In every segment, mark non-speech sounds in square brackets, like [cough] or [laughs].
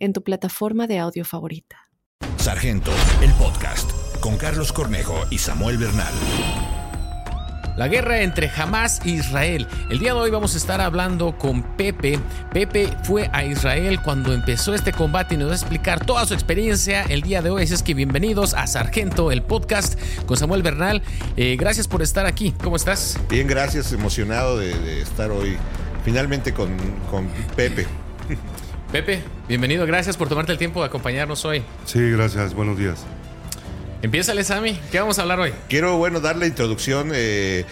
en tu plataforma de audio favorita. Sargento, el podcast, con Carlos Cornejo y Samuel Bernal. La guerra entre Hamas e Israel. El día de hoy vamos a estar hablando con Pepe. Pepe fue a Israel cuando empezó este combate y nos va a explicar toda su experiencia el día de hoy. Así es que bienvenidos a Sargento, el podcast con Samuel Bernal. Eh, gracias por estar aquí. ¿Cómo estás? Bien, gracias. Emocionado de, de estar hoy finalmente con, con Pepe. [laughs] Pepe, bienvenido. Gracias por tomarte el tiempo de acompañarnos hoy. Sí, gracias. Buenos días. Empieza, Sami. ¿Qué vamos a hablar hoy? Quiero, bueno, dar la introducción. eh,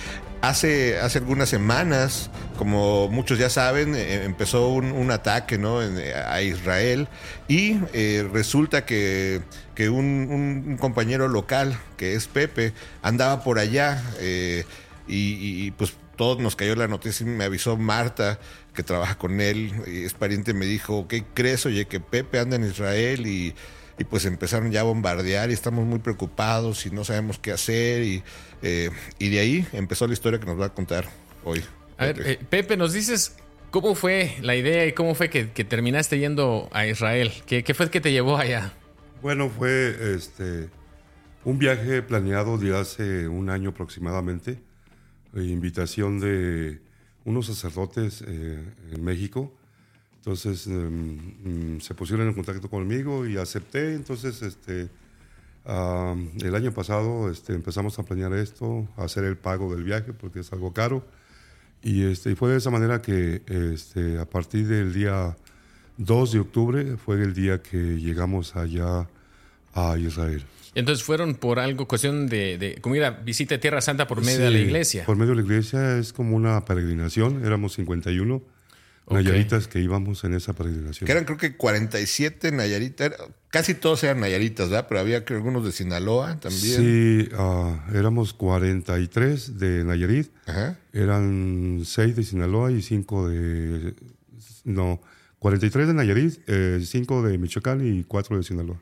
hace, hace algunas semanas, como muchos ya saben, eh, empezó un, un ataque ¿no? En- a Israel y eh, resulta que, que un, un compañero local, que es Pepe, andaba por allá eh, y, y, pues todos nos cayó la noticia, me avisó Marta que trabaja con él, y es pariente, me dijo, ¿qué crees? Oye, que Pepe anda en Israel y, y pues empezaron ya a bombardear y estamos muy preocupados y no sabemos qué hacer y, eh, y de ahí empezó la historia que nos va a contar hoy. A ver, eh, Pepe, nos dices cómo fue la idea y cómo fue que, que terminaste yendo a Israel. ¿Qué, qué fue que te llevó allá? Bueno, fue este un viaje planeado de hace un año aproximadamente, invitación de unos sacerdotes eh, en México. Entonces em, mm, se pusieron en contacto conmigo y acepté. Entonces, este, el año pasado este, empezamos a planear esto, a hacer el pago del viaje porque es algo caro. Y, este, fue de esa manera que a partir del día 2 de octubre fue el día que llegamos allá a Israel. Entonces fueron por algo, cuestión de, de como ir a visita de Tierra Santa por medio de la Sí, iglesia. Por medio de la iglesia es como una peregrinación. Éramos 51 Ok. nayaritas que íbamos en esa peregrinación. Que eran creo que 47 Nayaritas, casi todos eran Nayaritas, ¿verdad? Pero había creo, algunos de Sinaloa también. Sí, ah, éramos 43 de Nayarit, Ajá. eran 6 de Sinaloa y 5 de... No, 43 de Nayarit, 5 de Michoacán y 4 de Sinaloa.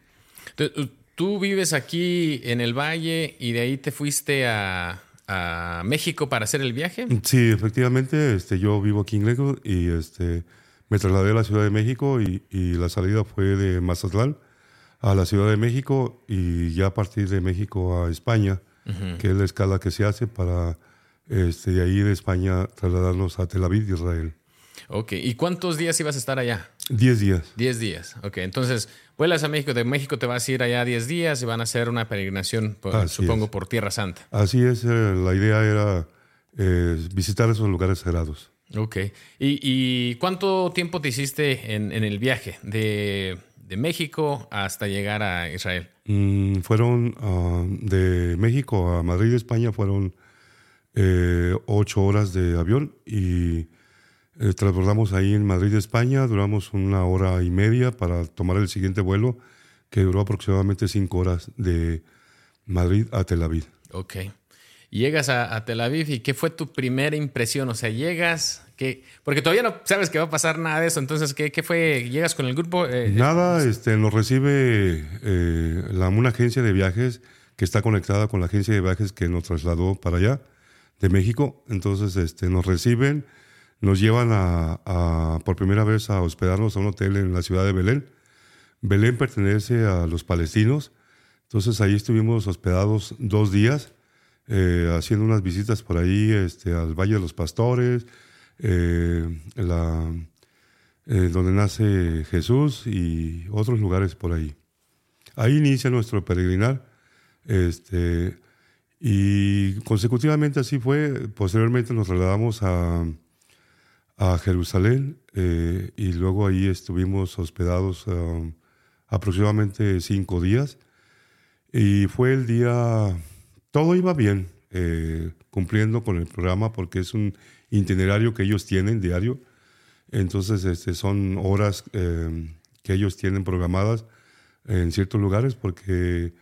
Entonces, tú vives aquí en el valle y de ahí te fuiste a, a México para hacer el viaje. Sí, efectivamente, este, yo vivo aquí en Lakewood y este, me trasladé a la Ciudad de México y, y la salida fue de Mazatlán a la Ciudad de México y ya a partir de México a España, que es la escala que se hace para este, de ahí de España trasladarnos a Tel Aviv, Israel. Ok, ¿y cuántos días ibas a estar allá? Diez días. Diez días. Ok, entonces vuelas a México, de México te vas a ir allá 10 días y van a hacer una peregrinación, por- supongo, es. por Tierra Santa. Así es, eh, la idea era eh, visitar esos lugares sagrados. Ok. ¿Y, y cuánto tiempo te hiciste en, en el viaje de, de México hasta llegar a Israel? Mm, fueron ah, de México a Madrid, España, fueron eh, ocho horas de avión y eh, transbordamos ahí en Madrid, España, duramos una hora y media para tomar el siguiente vuelo que duró aproximadamente cinco horas de Madrid a Tel Aviv. Ok. Llegas a, a Tel Aviv y ¿qué fue tu primera impresión? O sea, llegas, ¿qué? porque todavía no sabes que va a pasar nada de eso. Entonces, ¿qué, qué fue? ¿Llegas con el grupo? Eh, Nada, este, nos recibe eh, la, una agencia de viajes que está conectada con la agencia de viajes que nos trasladó para allá, de México. Entonces, este, nos reciben, nos llevan a, a, por primera vez a hospedarnos a un hotel en la ciudad de Belén. Belén pertenece a los palestinos. Entonces, ahí estuvimos hospedados dos días, eh, haciendo unas visitas por ahí este, al Valle de los Pastores, eh, la, eh, donde nace Jesús y otros lugares por ahí. Ahí inicia nuestro peregrinar. Este, y consecutivamente así fue. Posteriormente nos trasladamos a, a Jerusalén eh, y luego ahí estuvimos hospedados um, aproximadamente cinco días. Y fue el día, todo iba bien, eh, cumpliendo con el programa porque es un itinerario que ellos tienen diario. Entonces este, son horas eh, que ellos tienen programadas en ciertos lugares porque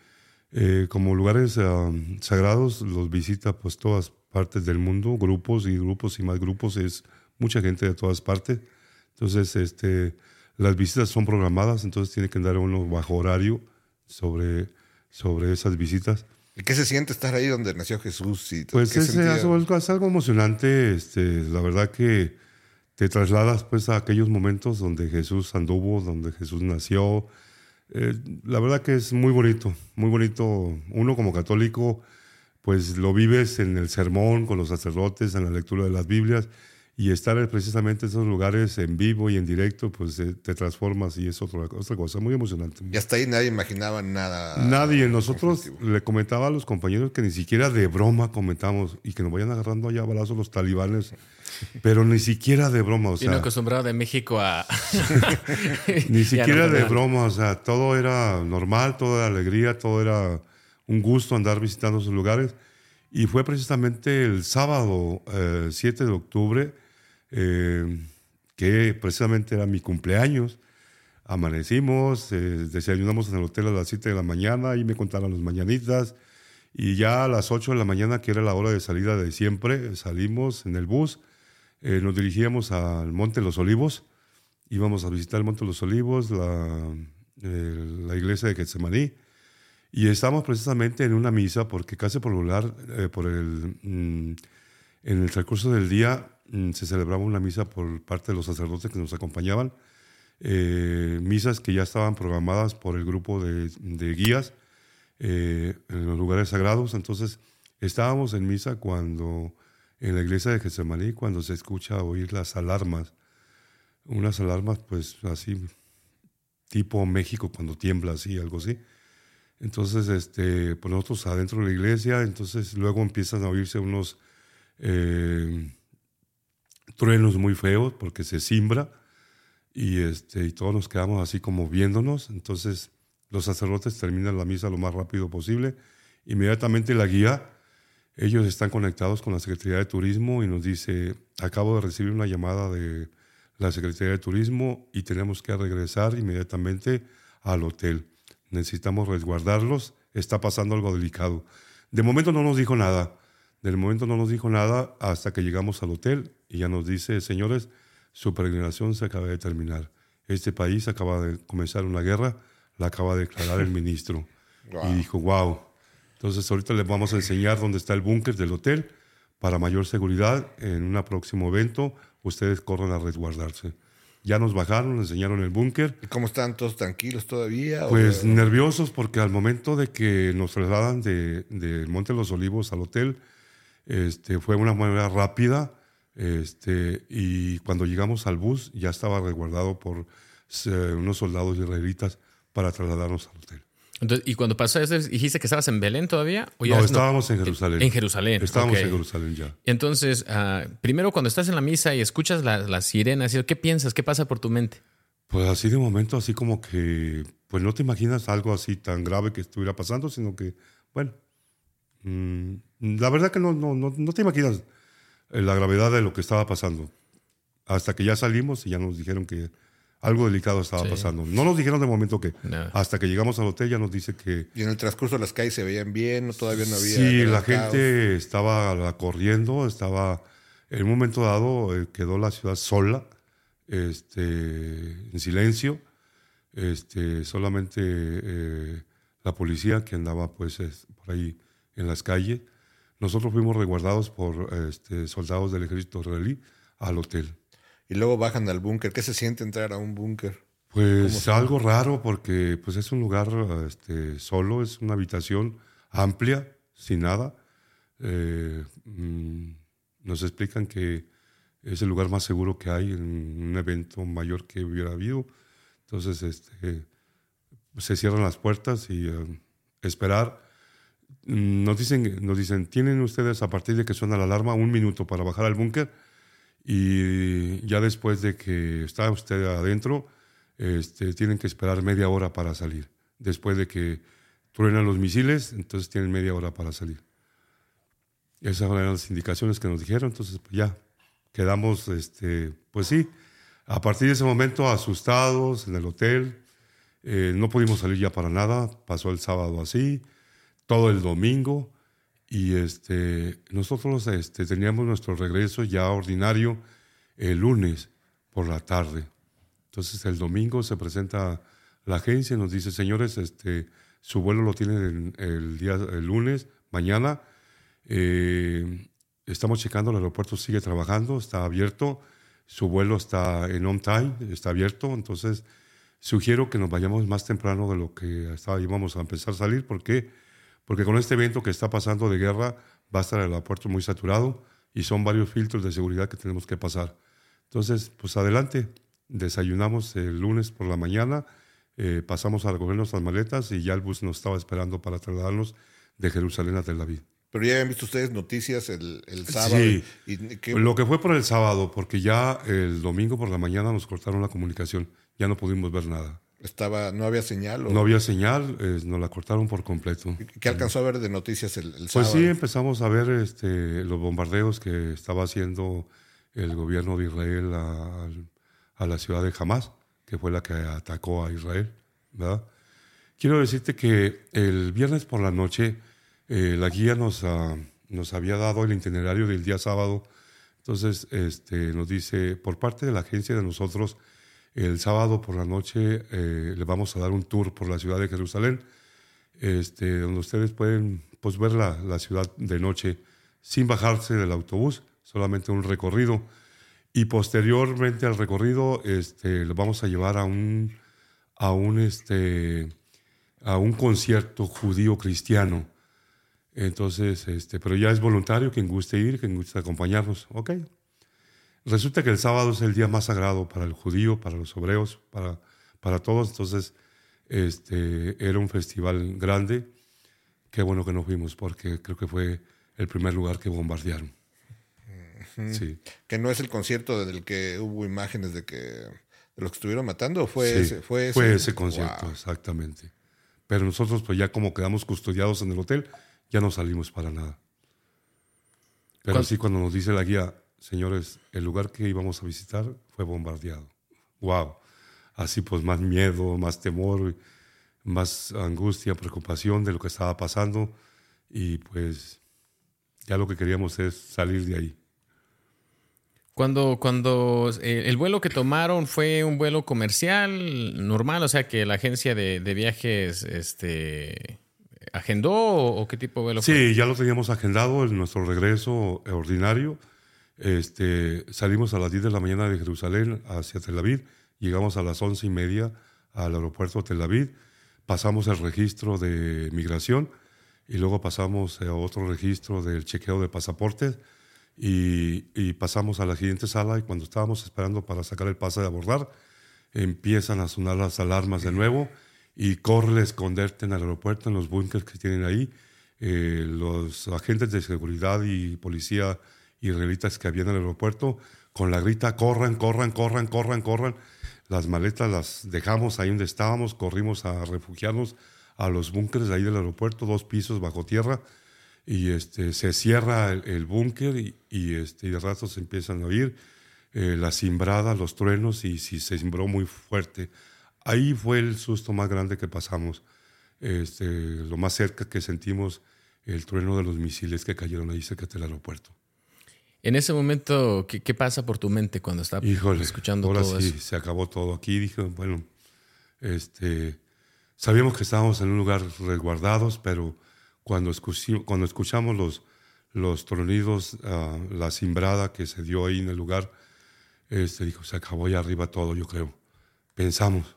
eh, como lugares ah, sagrados los visita pues todas partes del mundo, grupos y grupos y más grupos, es mucha gente de todas partes. Entonces, este, las visitas son programadas, entonces tiene que andar uno bajo horario sobre, sobre esas visitas. ¿Y qué se siente estar ahí donde nació Jesús? Y pues es, algo, es, algo, emocionante, este, la verdad que te trasladas pues a aquellos momentos donde Jesús anduvo, donde Jesús nació. Eh, la verdad que es muy bonito, muy bonito. Uno como católico, pues lo vives en el sermón, con los sacerdotes, en la lectura de las Biblias y estar precisamente en esos lugares en vivo y en directo, pues eh, te transformas y es otra, otra cosa muy emocionante. Y hasta ahí nadie imaginaba nada. Nadie. Nosotros le comentaba a los compañeros que ni siquiera de broma comentamos y que nos vayan agarrando allá a balazos los talibanes, pero ni siquiera de broma. O sea, no acostumbrado de México a. [laughs] [laughs] ni siquiera de broma, o sea, todo era normal, todo era alegría, todo era un gusto andar visitando esos lugares. Y fue precisamente el sábado 7 eh, de octubre eh, que precisamente era mi cumpleaños. Amanecimos, eh, desayunamos en el hotel a las 7 de la mañana y me contaron las mañanitas. Y ya a las 8 de la mañana, que era la hora de salida de siempre, salimos en el bus, eh, nos dirigíamos al Monte Los Olivos, íbamos a visitar el Monte Los Olivos, la, la iglesia de Getsemaní, y estábamos precisamente en una misa, porque casi por lugar, por el, mm, en el transcurso del día se celebraba una misa por parte de los sacerdotes que nos acompañaban, eh, misas que ya estaban programadas por el grupo de, guías eh, en los lugares sagrados. Entonces, estábamos en misa cuando, en la iglesia de Getsemaní, cuando se escucha oír las alarmas, unas alarmas pues así, tipo México cuando tiembla así, algo así. Entonces, este, pues nosotros adentro de la iglesia, entonces luego empiezan a oírse unos... Eh, truenos muy feos porque se simbra y, este, y todos nos quedamos así como viéndonos. Entonces los sacerdotes terminan la misa lo más rápido posible. Inmediatamente la guía, ellos están conectados con la Secretaría de Turismo y nos dice, acabo de recibir una llamada de la Secretaría de Turismo y tenemos que regresar inmediatamente al hotel. Necesitamos resguardarlos, está pasando algo delicado. De momento no nos dijo nada. Del momento no nos dijo nada hasta que llegamos al hotel y ya nos dice, señores, su peregrinación se acaba de terminar. Este país acaba de comenzar una guerra, la acaba de declarar el [laughs] ministro. Y dijo, wow. Entonces ahorita les vamos a enseñar dónde está el búnker del hotel para mayor seguridad. En un próximo evento, ustedes corran a resguardarse. Ya nos bajaron, nos enseñaron el búnker. ¿Y cómo están todos tranquilos todavía? Pues nerviosos porque al momento de que nos trasladan de, de Monte de los Olivos al hotel, este, fue una manera rápida este, y cuando llegamos al bus ya estaba resguardado por eh, unos soldados israelitas para trasladarnos al hotel. Entonces, ¿Y cuando pasó eso, dijiste que estabas en Belén todavía? ¿o ya no, estábamos en Jerusalén. En Jerusalén. Estábamos en Jerusalén ya. Entonces, uh, primero cuando estás en la misa y escuchas las la sirenas, ¿qué piensas? ¿Qué pasa por tu mente? Pues así de momento, así como que, pues no te imaginas algo así tan grave que estuviera pasando, sino que, bueno, mmm, la verdad que no, no, no, te imaginas eh, la gravedad de lo que estaba pasando. Hasta que ya salimos y ya nos dijeron que algo delicado estaba pasando. No nos dijeron de momento que. Hasta que llegamos al hotel ya nos dice que. Y en el transcurso de las calles se veían bien, todavía no había. Sí, la gente estaba corriendo, estaba. En un momento dado eh, quedó la ciudad sola, este, en silencio. Este, solamente eh, la policía que andaba pues por ahí en las calles nosotros fuimos resguardados por este, soldados del ejército israelí al hotel. Y luego bajan al búnker. ¿Qué se siente entrar a un búnker? Pues algo raro porque pues es un lugar este, solo, es una habitación amplia, sin nada. Eh, mm, nos explican que es el lugar más seguro que hay en un evento mayor que hubiera habido. Entonces este, se cierran las puertas y eh, esperar nos dicen, nos dicen, tienen ustedes a partir de que suena la alarma un minuto para bajar al búnker y ya después de que está usted adentro, este, tienen que esperar media hora para salir. Después de que truenan los misiles, entonces tienen media hora para salir. Esas eran las indicaciones que nos dijeron, entonces pues ya quedamos, este, pues sí, a partir de ese momento asustados en el hotel, Eh, no pudimos salir ya para nada, pasó el sábado así, todo el domingo, y este, nosotros este, teníamos nuestro regreso ya ordinario el lunes por la tarde. Entonces el domingo se presenta la agencia y nos dice, señores, este, su vuelo lo tienen el, día, el lunes, mañana. Eh, estamos checando, el aeropuerto sigue trabajando, está abierto, su vuelo está en on time, está abierto, entonces sugiero que nos vayamos más temprano de lo que estaba, íbamos a empezar a salir, ¿por qué? Porque con este evento que está pasando de guerra va a estar el aeropuerto muy saturado y son varios filtros de seguridad que tenemos que pasar. Entonces, pues adelante, desayunamos el lunes por la mañana, eh, pasamos a recoger nuestras maletas y ya el bus nos estaba esperando para trasladarnos de Jerusalén a Tel Aviv. Pero ya habían visto ustedes noticias el, sábado. Sí, lo que fue por el sábado, porque ya el domingo por la mañana nos cortaron la comunicación, ya no pudimos ver nada. Estaba, ¿No había señal? No había señal, nos la cortaron por completo. ¿Qué alcanzó a ver de noticias el, sábado? Pues sí, empezamos a ver este, los bombardeos que estaba haciendo el gobierno de Israel a, a la ciudad de Hamas, que fue la que atacó a Israel. ¿verdad? Quiero decirte que el viernes por la noche eh, la guía nos, ah, nos había dado el itinerario del día sábado. Entonces este, nos dice, por parte de la agencia de nosotros, el sábado por la noche eh, le vamos a dar un tour por la ciudad de Jerusalén, este, donde ustedes pueden pues, ver la, la ciudad de noche sin bajarse del autobús, solamente un recorrido. Y posteriormente al recorrido, este, lo vamos a llevar a un, a un, este, a un concierto judío cristiano. Entonces, este, pero ya es voluntario, quien guste ir, quien guste acompañarnos. Ok. Resulta que el sábado es el día más sagrado para el judío, para los hebreos, para, para todos. Entonces, este, era un festival grande. Qué bueno que no fuimos, porque creo que fue el primer lugar que bombardearon. Sí. Que no es el concierto del que hubo imágenes de que de los que estuvieron matando, fue ese, fue ese. concierto, exactamente. Pero nosotros, pues ya como quedamos custodiados en el hotel, ya no salimos para nada. Pero sí, cuando nos dice la guía, señores, el lugar que íbamos a visitar fue bombardeado. ¡Wow! Así pues, más miedo, más temor, más angustia, preocupación de lo que estaba pasando. Y pues, ya lo que queríamos es salir de ahí. Cuando, cuando eh, el vuelo que tomaron fue un vuelo comercial normal, o sea que la agencia de, viajes este, agendó o, qué tipo de vuelo fue? Sí, ya lo teníamos agendado en nuestro regreso ordinario. Este, salimos a las 10 de la mañana de Jerusalén hacia Tel Aviv, llegamos a las once y media al aeropuerto de Tel Aviv, pasamos el registro de migración y luego pasamos a otro registro del chequeo de pasaportes y, pasamos a la siguiente sala y cuando estábamos esperando para sacar el pase de abordar, empiezan a sonar las alarmas de nuevo y corre a esconderte en el aeropuerto, en los búnkers que tienen ahí. Eh, los agentes de seguridad y policía israelitas que había en el aeropuerto, con la grita, corran, corran, corran, corran, corran. Las maletas las dejamos ahí donde estábamos, corrimos a refugiarnos a los búnkers ahí del aeropuerto, dos pisos bajo tierra y este, se cierra el, búnker y, este, de rato se empiezan a oír eh, las cimbradas, los truenos y si se cimbró muy fuerte. Ahí fue el susto más grande que pasamos, este, lo más cerca que sentimos el trueno de los misiles que cayeron ahí cerca del aeropuerto. En ese momento, ¿qué, pasa por tu mente cuando estás escuchando ahora todo sí, se acabó todo. Aquí dije, bueno, este, sabíamos que estábamos en un lugar resguardados, pero cuando, cuando escuchamos los, los tronidos, ah, la cimbrada que se dio ahí en el lugar, este, dijo, se acabó ya arriba todo, yo creo. Pensamos.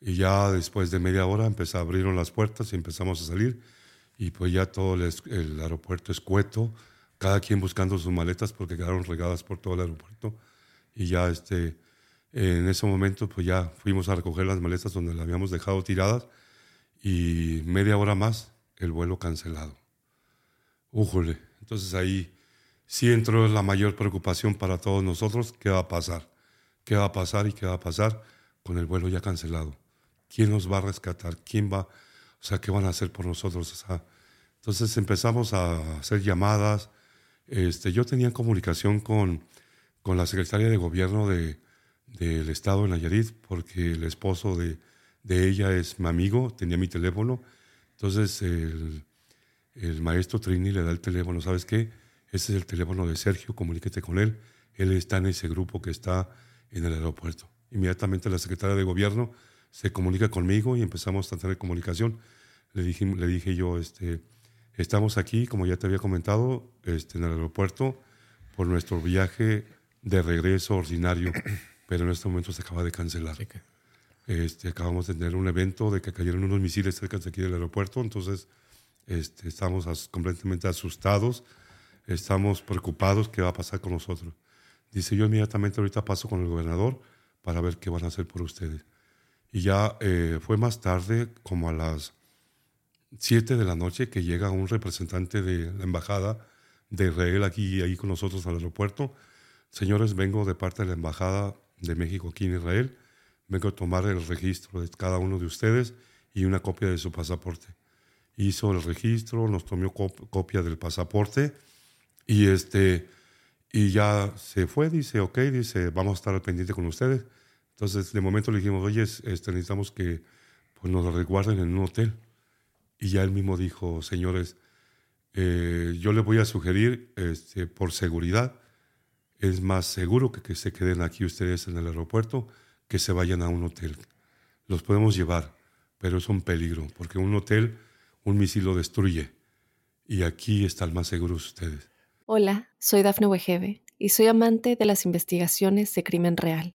Y ya después de media hora empezó, abrieron las puertas y empezamos a salir. Y pues ya todo el, el aeropuerto escueto, cada quien buscando sus maletas porque quedaron regadas por todo el aeropuerto. Y ya este, en ese momento pues ya fuimos a recoger las maletas donde las habíamos dejado tiradas. Y media hora más el vuelo cancelado. Újole, entonces ahí sí entró la mayor preocupación para todos nosotros, ¿qué va a pasar? ¿Qué va a pasar y qué va a pasar con el vuelo ya cancelado? ¿Quién nos va a rescatar? ¿Quién va? O sea, ¿qué van a hacer por nosotros? entonces empezamos a hacer llamadas. Este, yo tenía comunicación con, con la secretaria de gobierno de, del estado de Nayarit, porque el esposo de, de ella es mi amigo, tenía mi teléfono. Entonces el, el maestro Trini le da el teléfono, ¿sabes qué? Este es el teléfono de Sergio, comuníquete con él. Él está en ese grupo que está en el aeropuerto. Inmediatamente la secretaria de gobierno se comunica conmigo y empezamos a tener comunicación. Le dije, le dije yo, este, estamos aquí, como ya te había comentado, este, en el aeropuerto por nuestro viaje de regreso ordinario, [clears throat] pero en este momento se acaba de cancelar. Este, acabamos de tener un evento de que cayeron unos misiles cerca de aquí del aeropuerto, entonces este, estamos completamente asustados, estamos preocupados qué va a pasar con nosotros. Dice, yo inmediatamente ahorita paso con el gobernador para ver qué van a hacer por ustedes. Y ya eh, fue más tarde, como a las 7 de la noche, que llega un representante de la embajada de Israel aquí ahí con nosotros al aeropuerto. Señores, vengo de parte de la embajada de México aquí en Israel. Vengo a tomar el registro de cada uno de ustedes y una copia de su pasaporte. Hizo el registro, nos tomó copia del pasaporte y este y ya se fue, dice, ok, dice, vamos a estar al pendiente con ustedes. Entonces, de momento le dijimos, oye, este, necesitamos que pues, nos resguarden en un hotel. Y ya él mismo dijo, señores, eh, yo les voy a sugerir, este, por seguridad, es más seguro que, que se queden aquí ustedes en el aeropuerto que se vayan a un hotel. Los podemos llevar, pero es un peligro, porque un hotel, un misil lo destruye. Y aquí están más seguros ustedes. Hola, soy Dafne Wegebe y soy amante de las investigaciones de crimen real.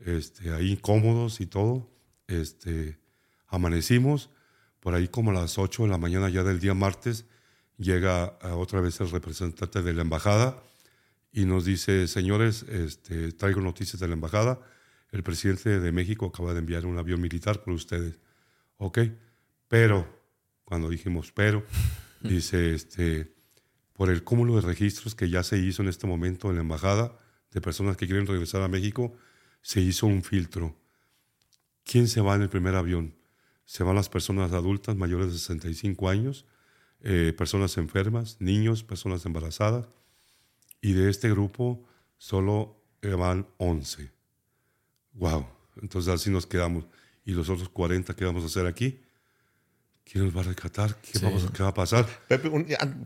este, ahí cómodos y todo. Este, amanecimos, por ahí como a las 8 de la mañana ya del día martes, llega otra vez el representante de la embajada y nos dice, señores, este, traigo noticias de la embajada, el presidente de México acaba de enviar un avión militar por ustedes. Ok, pero, cuando dijimos pero, [laughs] dice, este, por el cúmulo de registros que ya se hizo en este momento en la embajada de personas que quieren regresar a México, se hizo un filtro. ¿Quién se va en el primer avión? Se van las personas adultas mayores de 65 años, eh, personas enfermas, niños, personas embarazadas. Y de este grupo solo van 11. ¡Wow! Entonces así nos quedamos. ¿Y los otros 40 qué vamos a hacer aquí? ¿Quién nos va a rescatar? ¿Qué, vamos, ¿qué va a pasar? Pepe,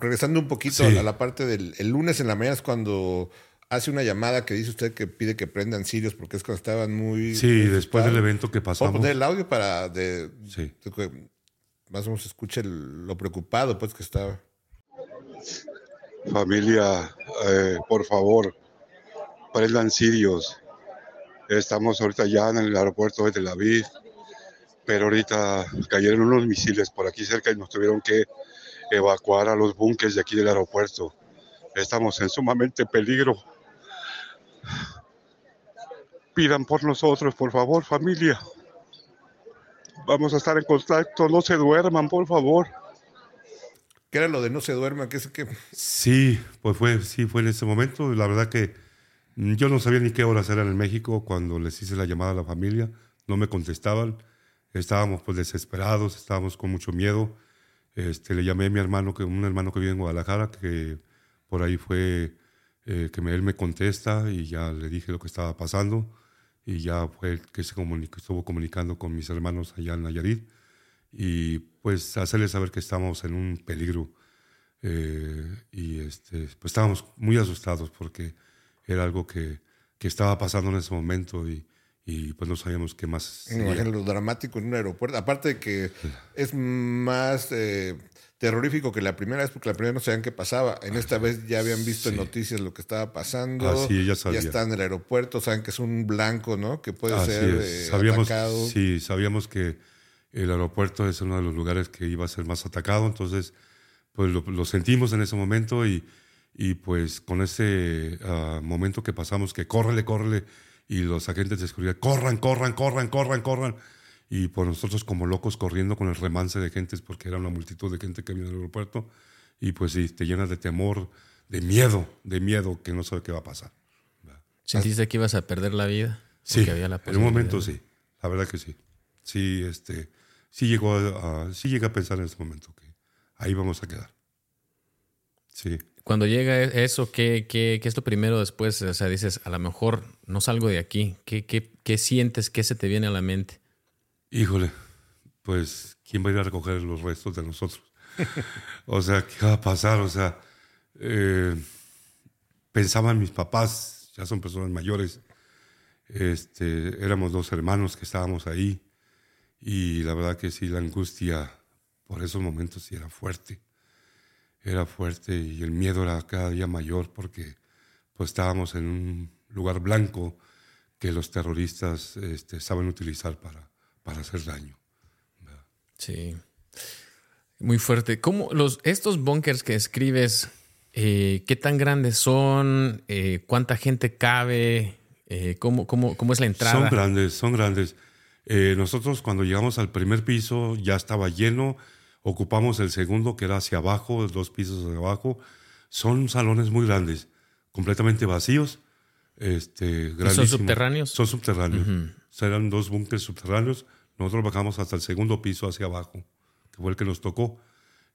regresando un poquito a la parte del el lunes en la mañana es cuando hace una llamada que dice usted que pide que prendan sirios porque es cuando estaban muy... Sí, después del evento que pasamos. ¿Puedo poner el audio para de, sí. más o menos escuche lo preocupado pues que estaba? Familia, eh, por favor, prendan sirios. Estamos ahorita ya en el aeropuerto de Tel Aviv, pero ahorita cayeron unos misiles por aquí cerca y nos tuvieron que evacuar a los búnkeres de aquí del aeropuerto. Estamos en sumamente peligro Pidan por nosotros, por favor, familia. Vamos a estar en contacto, no se duerman, por favor. ¿Qué era lo de no se duerman? ¿Qué, qué? Sí, pues fue, sí, fue en ese momento. La verdad que yo no sabía ni qué horas eran en México cuando les hice la llamada a la familia. No me contestaban. Estábamos pues desesperados, estábamos con mucho miedo. Este, le llamé a mi hermano, que, un hermano que vive en Guadalajara, que por ahí fue eh, que él me contesta y ya le dije lo que estaba pasando y ya fue el que se estuvo comunicando con mis hermanos allá en Nayarit y pues hacerles saber que estamos en un peligro eh, y este, pues estábamos muy asustados porque era algo que, que estaba pasando en ese momento y, y pues no sabíamos qué más. Imagínate lo dramático en un aeropuerto. Aparte de que es más eh, terrorífico que la primera vez, porque la primera no sabían qué pasaba. En esta vez ya habían visto en noticias lo que estaba pasando. Ah, ya, ya están en el aeropuerto, saben que es un blanco, ¿no? Que puede ser eh, sabíamos, atacado. Sí, sabíamos que el aeropuerto es uno de los lugares que iba a ser más atacado, entonces pues lo, sentimos en ese momento y, y pues con ese ah, momento que pasamos, que córrele, córrele, y los agentes de seguridad, corran, corran, corran, corran, corran. y por nosotros como locos corriendo con el remance de gentes porque era una multitud de gente que en el aeropuerto y pues sí, te llenas de temor, de miedo, de miedo que no sabe qué va a pasar. ¿Sentiste que ibas a perder la vida? Sí, había la en un momento sí, la verdad que sí. Sí, este, sí llegó a, a- sí llegué a pensar en ese momento que ahí vamos a quedar. Sí. Cuando llega e- eso, ¿qué, qué, qué es lo primero después? O sea, dices, a lo mejor no salgo de aquí. ¿Qué, qué, qué sientes? ¿Qué se te viene a la mente? Híjole, pues, ¿quién va a ir a recoger los restos de nosotros? [laughs] o sea, ¿qué va a pasar? O sea, eh, pensaban mis papás, ya son personas mayores, este, éramos dos hermanos que estábamos ahí y la verdad que sí, la angustia por esos momentos sí era fuerte, era fuerte y el miedo era cada día mayor porque pues estábamos en un lugar blanco que los terroristas este, saben utilizar para, para hacer daño. Sí. Muy fuerte. ¿Cómo los, estos bunkers que escribes, eh, qué tan grandes son? Eh, ¿Cuánta gente cabe? Eh, ¿cómo, cómo, ¿Cómo es la entrada? Son grandes, son grandes. Eh, nosotros cuando llegamos al primer piso ya estaba lleno, ocupamos el segundo que era hacia abajo, dos pisos hacia abajo. Son salones muy grandes, completamente vacíos. Este, grandísimos. subterráneos? Son subterráneos. O sea, eran dos búnkeres subterráneos. Nosotros bajamos hasta el segundo piso hacia abajo, que fue el que nos tocó.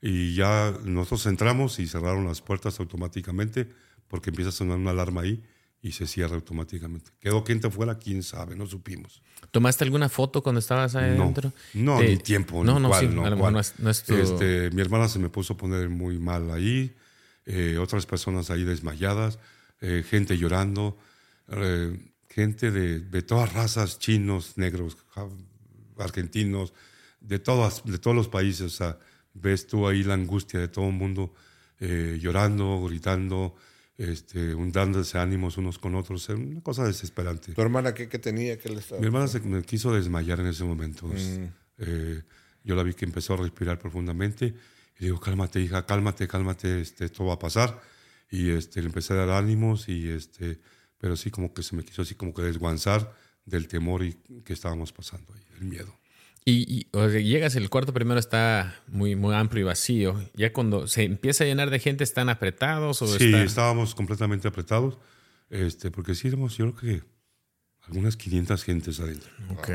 Y ya nosotros entramos y cerraron las puertas automáticamente porque empieza a sonar una alarma ahí y se cierra automáticamente. Quedó gente afuera, quién sabe, no supimos. ¿Tomaste alguna foto cuando estabas ahí No, adentro? no, Te- ni tiempo, No, ni no, cuál, sí, no, a lo mejor cuál. no es, no es tu- Este, mi hermana se me puso a poner muy mal ahí, eh, otras personas ahí desmayadas, eh, gente llorando, eh, gente de, de todas razas, chinos, negros, argentinos, de, todas, de todos los países. O sea, ves tú ahí la angustia de todo el mundo eh, llorando, gritando, este, un- dándose ánimos unos con otros. Una cosa desesperante. ¿Tu hermana qué, qué tenía? ¿Qué le estaba? Mi hermana se me quiso desmayar en ese momento. Eh, yo la vi que empezó a respirar profundamente y le digo, cálmate, hija, cálmate, cálmate, este, esto va a pasar. Y este, le empecé a dar ánimos, y este, pero sí como que se me quiso así como que desguanzar del temor y, que estábamos pasando ahí, el miedo. Y, y, o sea, llegas, el cuarto primero está muy, muy amplio y vacío. Ya cuando se empieza a llenar de gente, ¿están apretados? O Sí, está- estábamos completamente apretados, este, porque sí éramos, yo creo que algunas 500 gentes adentro,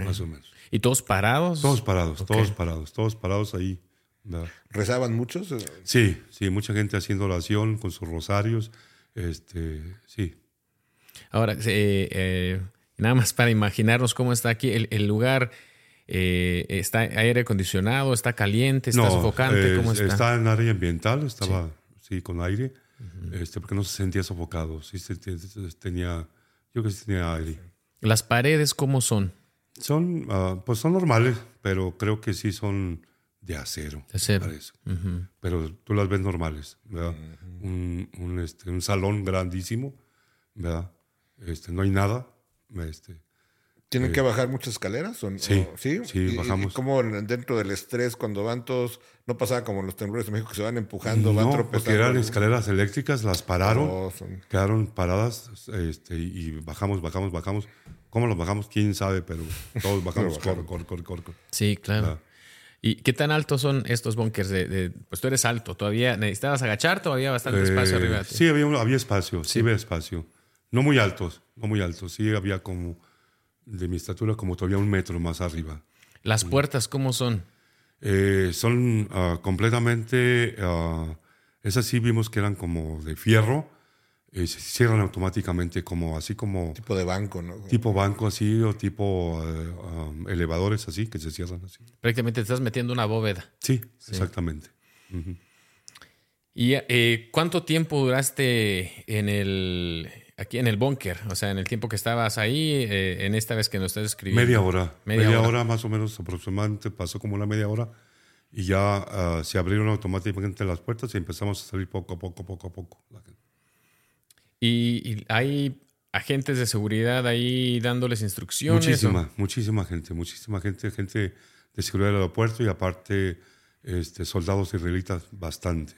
más o menos. ¿Y todos parados? Todos parados, todos parados, todos parados ahí. ¿verdad? ¿Rezaban muchos? Sí, sí, mucha gente haciendo oración con sus rosarios. Este, sí. Ahora, eh, eh, nada más para imaginarnos cómo está aquí. El, el lugar eh, está aire acondicionado, está caliente, está sofocante. eh, ¿Cómo está? está en área ambiental, estaba sí, con aire, este, porque no se sentía sofocado. Sí, se- tenía, yo creo que sí tenía aire. Las paredes, ¿cómo son? Son, ah, pues son normales, pero creo que sí son de acero. De acero. Pero tú las ves normales, ¿verdad? un, un, este, un salón grandísimo, ¿verdad? Este, no hay nada. Este, ¿Tienen que bajar muchas escaleras? o- Sí, o- sí, sí, ¿Y- y bajamos. cómo dentro del estrés, cuando van todos, no pasaba como en los temblores de México que se van empujando, van no, tropezando? porque eran escaleras eléctricas, las pararon. Oh, son- quedaron paradas este, y bajamos, bajamos, bajamos. ¿Cómo los bajamos? ¿Quién sabe? Pero todos bajamos, bajaron. corre, corre, corre, corre. Sí, claro. Ah. ¿Y qué tan altos son estos bunkers? De, de- pues tú eres alto, todavía necesitabas agacharte o había bastante espacio Eh, arriba. Sí, había, había espacio, sí. había espacio. No muy altos, no muy altos. Sí, había como, de mi estatura, como todavía un metro más arriba. Las puertas, ¿cómo son? Eh, son ah, completamente, ah, esas sí vimos que eran como de fierro, eh, se cierran automáticamente, como así como tipo de banco, ¿no? tipo banco así o tipo ah, elevadores así que se cierran así. Prácticamente te estás metiendo una bóveda. Sí, exactamente. ¿Y eh, cuánto tiempo duraste en el aquí en el búnker? O sea, en el tiempo que estabas ahí, eh, en esta vez que nos estás escribiendo. Media hora. Media Media, hora. hora. más o menos aproximadamente, pasó como una media hora y ya ah, se abrieron automáticamente las puertas y empezamos a salir poco a poco, poco a poco. la gente. Y, y hay agentes de seguridad ahí dándoles instrucciones. Muchísima, muchísima gente, muchísima gente, gente de seguridad del aeropuerto y aparte este, soldados israelitas bastantes.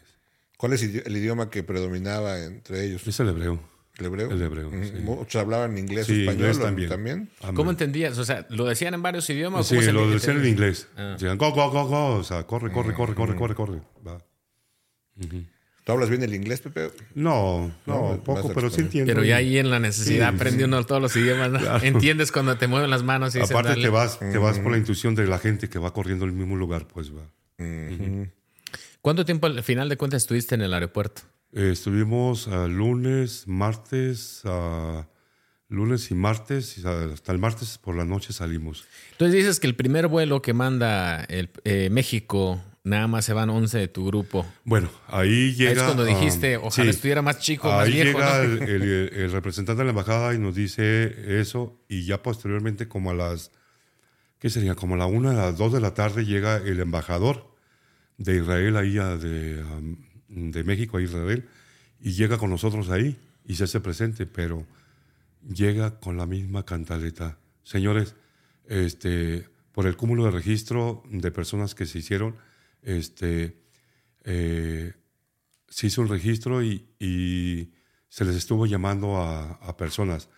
¿Cuál es el idioma que predominaba entre ellos? Es el hebreo. El hebreo. El hebreo, sí. Muchos hablaban inglés Sí, español inglés ¿o- también. ¿Cómo entendías? O sea, ¿lo decían en varios idiomas? Sí, ¿Cómo se lo decían en inglés. Ah. Decían, go, go, go, go. O sea, corre, corre, corre, corre, corre, corre. Va. ¿Tú hablas bien el inglés, Pepe? No, No, poco, pero sí entiendo. Pero ya ahí en la necesidad Sí, aprende uno todos los idiomas. ¿no? [laughs] Claro. Entiendes cuando te mueven las manos y dices, Aparte "Dale". te vas, te vas por la intuición de la gente que va corriendo al mismo lugar, pues va. ¿Cuánto tiempo al final de cuentas estuviste en el aeropuerto? Eh, estuvimos ah, lunes, martes, ah, lunes y martes, y hasta el martes por la noche salimos. Entonces dices que el primer vuelo que manda el, eh, México, nada más se van 11 de tu grupo. Bueno, ahí llega. Ahí es cuando ah, dijiste, ojalá sí. estuviera más chico, más Ahí viejo. llega ¿no? el, el- el representante de la embajada y nos dice eso, y ya posteriormente, como a las, ¿qué sería? Como a la una, a las dos de la tarde, llega el embajador de Israel ahí, a- de, um, de México a Israel, y llega con nosotros ahí y se hace presente, pero llega con la misma cantaleta. Señores, este, por el cúmulo de registro de personas que se hicieron, este, eh, se hizo un registro y, y se les estuvo llamando a, a personas.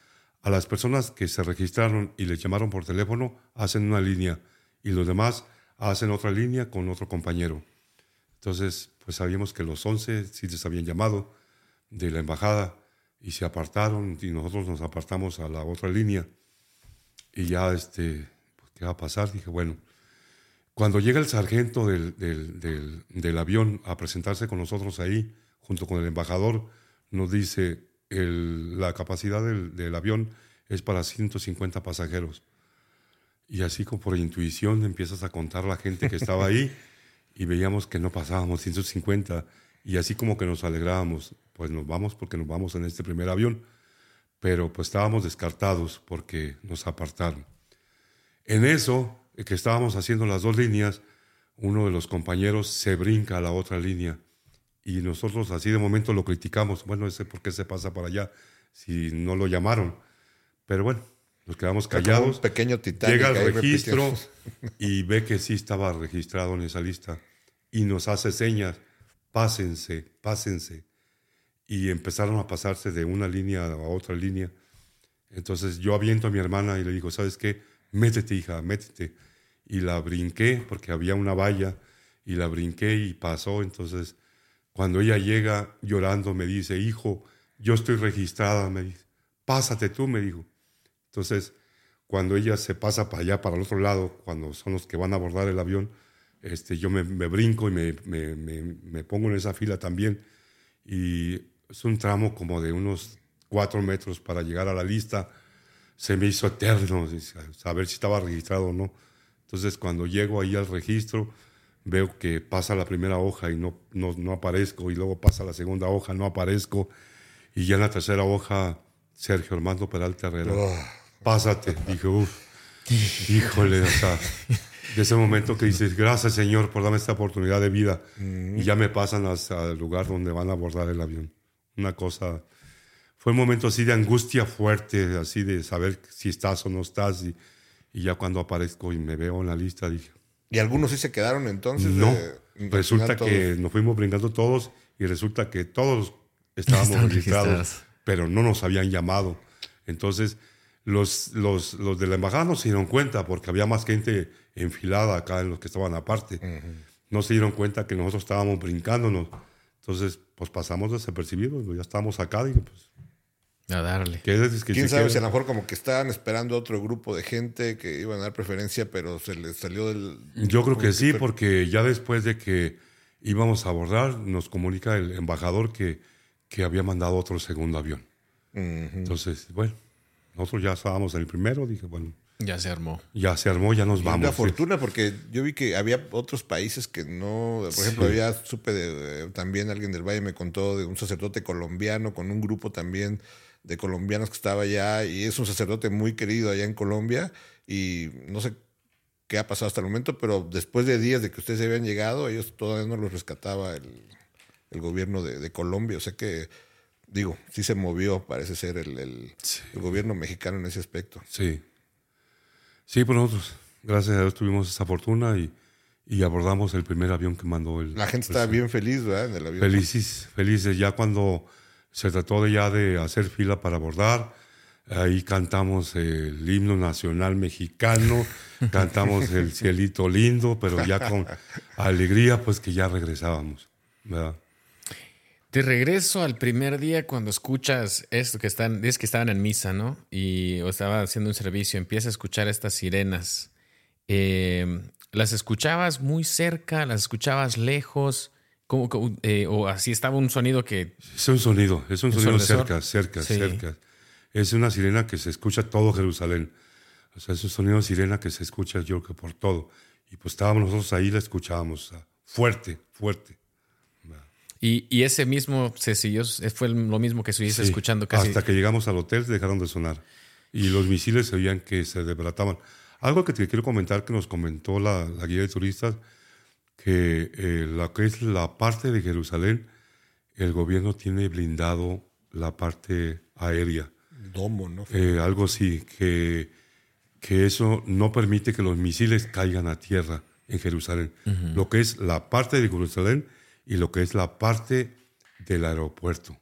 A las personas que se registraron y les llamaron por teléfono, hacen una línea y los demás hacen otra línea con otro compañero. Entonces, pues sabíamos que los 11 sí les habían llamado de la embajada y se apartaron y nosotros nos apartamos a la otra línea. Y ya, este, pues, ¿qué va a pasar? Dije, bueno, cuando llega el sargento del, del- del- avión a presentarse con nosotros ahí, junto con el embajador, nos dice, el- la capacidad del, del avión es para 150 pasajeros. Y así como por intuición empiezas a contar la gente que estaba ahí [laughs] y veíamos que no pasábamos 150 y así como que nos alegrábamos, pues nos vamos porque nos vamos en este primer avión, pero pues estábamos descartados porque nos apartaron. En eso, eh, que estábamos haciendo las dos líneas, uno de los compañeros se brinca a la otra línea y nosotros así de momento lo criticamos. Bueno, ese por qué se pasa para allá si no lo llamaron. Pero bueno, nos quedamos callados. un pequeño Titanic Llega al registro y ve que sí estaba registrado en esa lista y nos hace señas, pásense, pásense. Y empezaron a pasarse de una línea a otra línea. Entonces yo aviento a mi hermana y le digo, ¿sabes qué? Métete, hija, métete. Y la brinqué porque había una valla y la brinqué y pasó. Entonces, cuando ella llega llorando, me dice, hijo, yo estoy registrada, me dice, pásate tú, me dijo. Entonces, cuando ella se pasa para allá, para el otro lado, cuando son los que van a abordar el avión, este, yo me, me brinco y me, me- me- pongo en esa fila también. Y es un tramo como de unos cuatro metros para llegar a la lista. Se me hizo eterno saber si estaba registrado o no. Entonces, cuando llego ahí al registro, veo que pasa la primera hoja y no, no, no aparezco, y luego pasa la segunda hoja, no aparezco, y ya en la tercera hoja, Sergio Armando Peralta Herrera, pásate. Dije, uff, híjole, o sea, de ese momento que dices, gracias Señor por darme esta oportunidad de vida, y ya me pasan hasta el lugar donde van a abordar el avión. Una cosa, fue un momento así de angustia fuerte, así de saber si estás o no estás, y, y ya cuando aparezco y me veo en la lista, dije, Y algunos sí se quedaron entonces. no, de- resulta que todos. nos fuimos brincando todos y resulta que todos estábamos [laughs] registrados, registrados. pero no nos habían llamado. Entonces, los, los, los de la embajada no se dieron cuenta porque había más gente enfilada acá en los que estaban aparte. No se dieron cuenta que nosotros estábamos brincándonos. Entonces, pues pasamos desapercibidos, ya estábamos acá. Dije, pues, A darle. ¿qué es que Quién sabe si a lo mejor como que estaban esperando otro grupo de gente que iban a dar preferencia, pero se les salió del. Yo creo que sí, porque ya después de que íbamos a abordar, nos comunica el embajador que, que había mandado otro segundo avión. Entonces, bueno, nosotros ya estábamos en el primero, dije, bueno, Ya se armó. ya se armó, ya nos Y vamos. Una fortuna, porque yo vi que había otros países que no. Por ejemplo, Sí. había, supe de, eh, también alguien del Valle me contó de un sacerdote colombiano con un grupo también de colombianos que estaba allá y es un sacerdote muy querido allá en Colombia y no sé qué ha pasado hasta el momento, pero después de días de que ustedes habían llegado, ellos todavía no los rescataba el, el gobierno de, de Colombia. O sea que, digo, sí se movió, parece ser el, el- el gobierno mexicano en ese aspecto. Sí. Sí, pues nosotros, gracias a Dios, tuvimos esa fortuna y, y abordamos el primer avión que mandó el. La gente estaba bien feliz, ¿verdad? En el avión. Felices, felices. Ya cuando se trató de ya de hacer fila para abordar. Ahí cantamos el himno nacional mexicano, [laughs] cantamos el cielito lindo, pero ya con [laughs] alegría, pues que ya regresábamos. ¿verdad? Te regreso al primer día cuando escuchas esto que están, es que estaban en misa, ¿no? Y o estaba haciendo un servicio, empieza a escuchar estas sirenas. Eh, ¿Las escuchabas muy cerca? ¿Las escuchabas lejos? ¿Cómo, cómo, eh, o así estaba un sonido que... Es un sonido, es un sonido cerca, cerca, Sí. cerca. Es una sirena que se escucha todo Jerusalén. O sea, es un sonido de sirena que se escucha yo creo que por todo. Y pues estábamos nosotros ahí, la escuchábamos. fuerte, fuerte. Y, y ese mismo se siguió, fue lo mismo que estuviste Sí, escuchando casi. Hasta que llegamos al hotel dejaron de sonar. Y los misiles se oían que se desbarataban. Algo que te quiero comentar que nos comentó la, la guía de turistas, que eh, lo que es la parte de Jerusalén, el gobierno tiene blindado la parte aérea. Domo, ¿no? Eh, algo así, que, que eso no permite que los misiles caigan a tierra en Jerusalén. Lo que es la parte de Jerusalén y lo que es la parte del aeropuerto.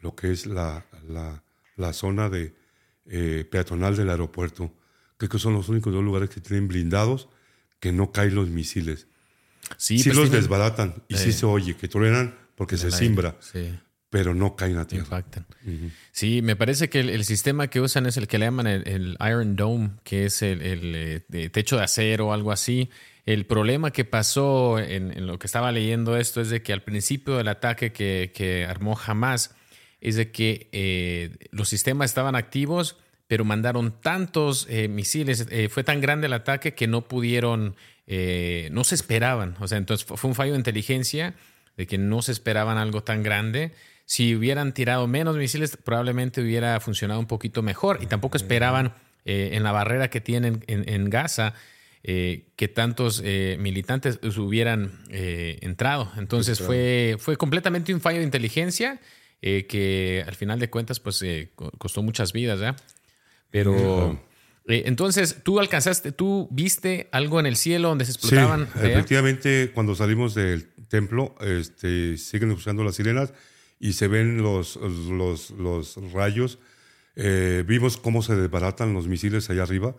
Lo que es la, la, la zona de, eh, peatonal del aeropuerto. Creo que son los únicos dos lugares que tienen blindados que no caen los misiles. sí, Sí, pues los tienen- desbaratan y sí Eh. se oye, que truenan porque se el simbra, Sí. pero no caen a tierra. impactan. Sí, me parece que el, el sistema que usan es el que le llaman el, el Iron Dome, que es el, el, eh, de techo de acero o algo así. El problema que pasó en, lo que estaba leyendo esto es de que al principio del ataque que, armó Hamas es de que eh, los sistemas estaban activos, pero mandaron tantos eh, misiles, eh, fue tan grande el ataque que no pudieron, no se esperaban. O sea, entonces fue un fallo de inteligencia de que no se esperaban algo tan grande. Si hubieran tirado menos misiles, probablemente hubiera funcionado un poquito mejor. Y tampoco esperaban en la barrera que tienen en, en Gaza eh, que tantos eh, militantes hubieran eh, entrado. Entonces fue, fue completamente un fallo de inteligencia eh, que al final de cuentas pues eh, co- costó muchas vidas. Pero entonces tú alcanzaste, tú viste algo en el cielo donde se explotaban. Sí, efectivamente, cuando salimos del templo, este, siguen usando las sirenas y se ven los, los, los rayos. Eh, vimos cómo se desbaratan los misiles allá arriba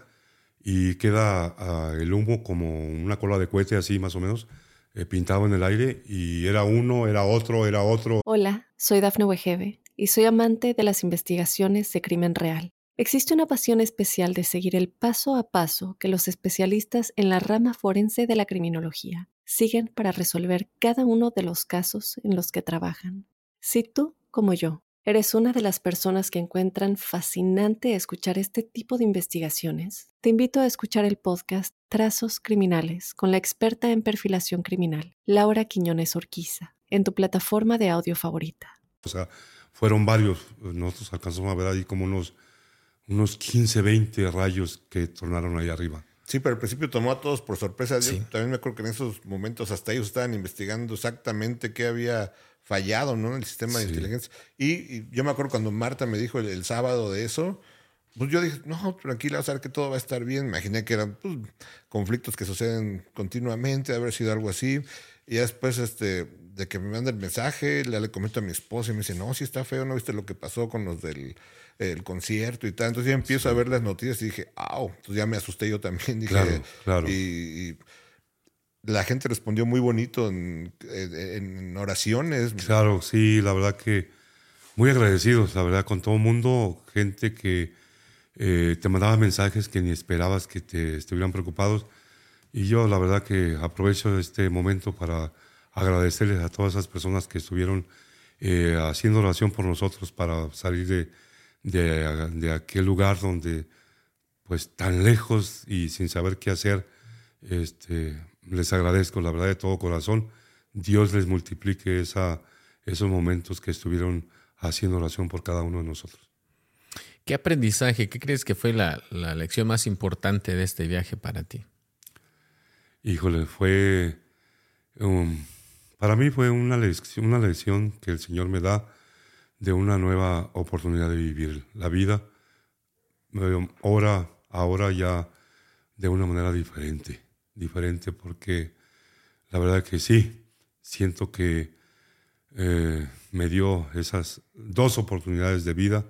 y queda ah, el humo como una cola de cohete así más o menos, eh, pintado en el aire y era uno, era otro, era otro. Hola, soy Dafne Wegebe y soy amante de las investigaciones de crimen real. Existe una pasión especial de seguir el paso a paso que los especialistas en la rama forense de la criminología siguen para resolver cada uno de los casos en los que trabajan. Si tú, como yo, eres una de las personas que encuentran fascinante escuchar este tipo de investigaciones, te invito a escuchar el podcast Trazos Criminales con la experta en perfilación criminal, Laura Quiñones Orquiza, en tu plataforma de audio favorita. O sea, fueron varios. Nosotros alcanzamos a ver ahí como unos, unos 15, 20 rayos que tornaron ahí arriba. Sí, pero al principio tomó a todos por sorpresa. Yo Sí. también me acuerdo que en esos momentos hasta ellos estaban investigando exactamente qué había fallado ¿no? el sistema de Sí. inteligencia. Y, y yo me acuerdo cuando Marta me dijo el, el sábado de eso, pues yo dije, no, tranquila, o sea, que todo va a estar bien. Imaginé que eran pues, conflictos que suceden continuamente, de haber sido algo así. Y después este, de que me manda el mensaje, le, le comento a mi esposa y me dice, no, sí está feo, ¿no viste lo que pasó con los del el concierto y tal? Entonces ya empiezo a ver las noticias y dije, ¡au! Entonces ya me asusté yo también. [laughs] Dije, Claro, claro. Y, y la gente respondió muy bonito en, en- oraciones. Claro, sí, la verdad que muy agradecidos, la verdad, con todo el mundo, gente que eh, te mandaba mensajes que ni esperabas que te estuvieran preocupados. Y yo, la verdad, que aprovecho este momento para agradecerles a todas esas personas que estuvieron eh, haciendo oración por nosotros para salir de, de, de aquel lugar donde, pues, tan lejos y sin saber qué hacer. Este, les agradezco, la verdad, de todo corazón. Dios les multiplique esa, esos momentos que estuvieron haciendo oración por cada uno de nosotros. ¿Qué aprendizaje, qué crees que fue la, la lección más importante de este viaje para ti? Híjole, fue. um, para mí fue una lección, una lección que el Señor me da de una nueva oportunidad de vivir la vida. Ahora, ahora ya de una manera diferente. Diferente porque la verdad que sí, siento que eh, me dio esas dos oportunidades de vida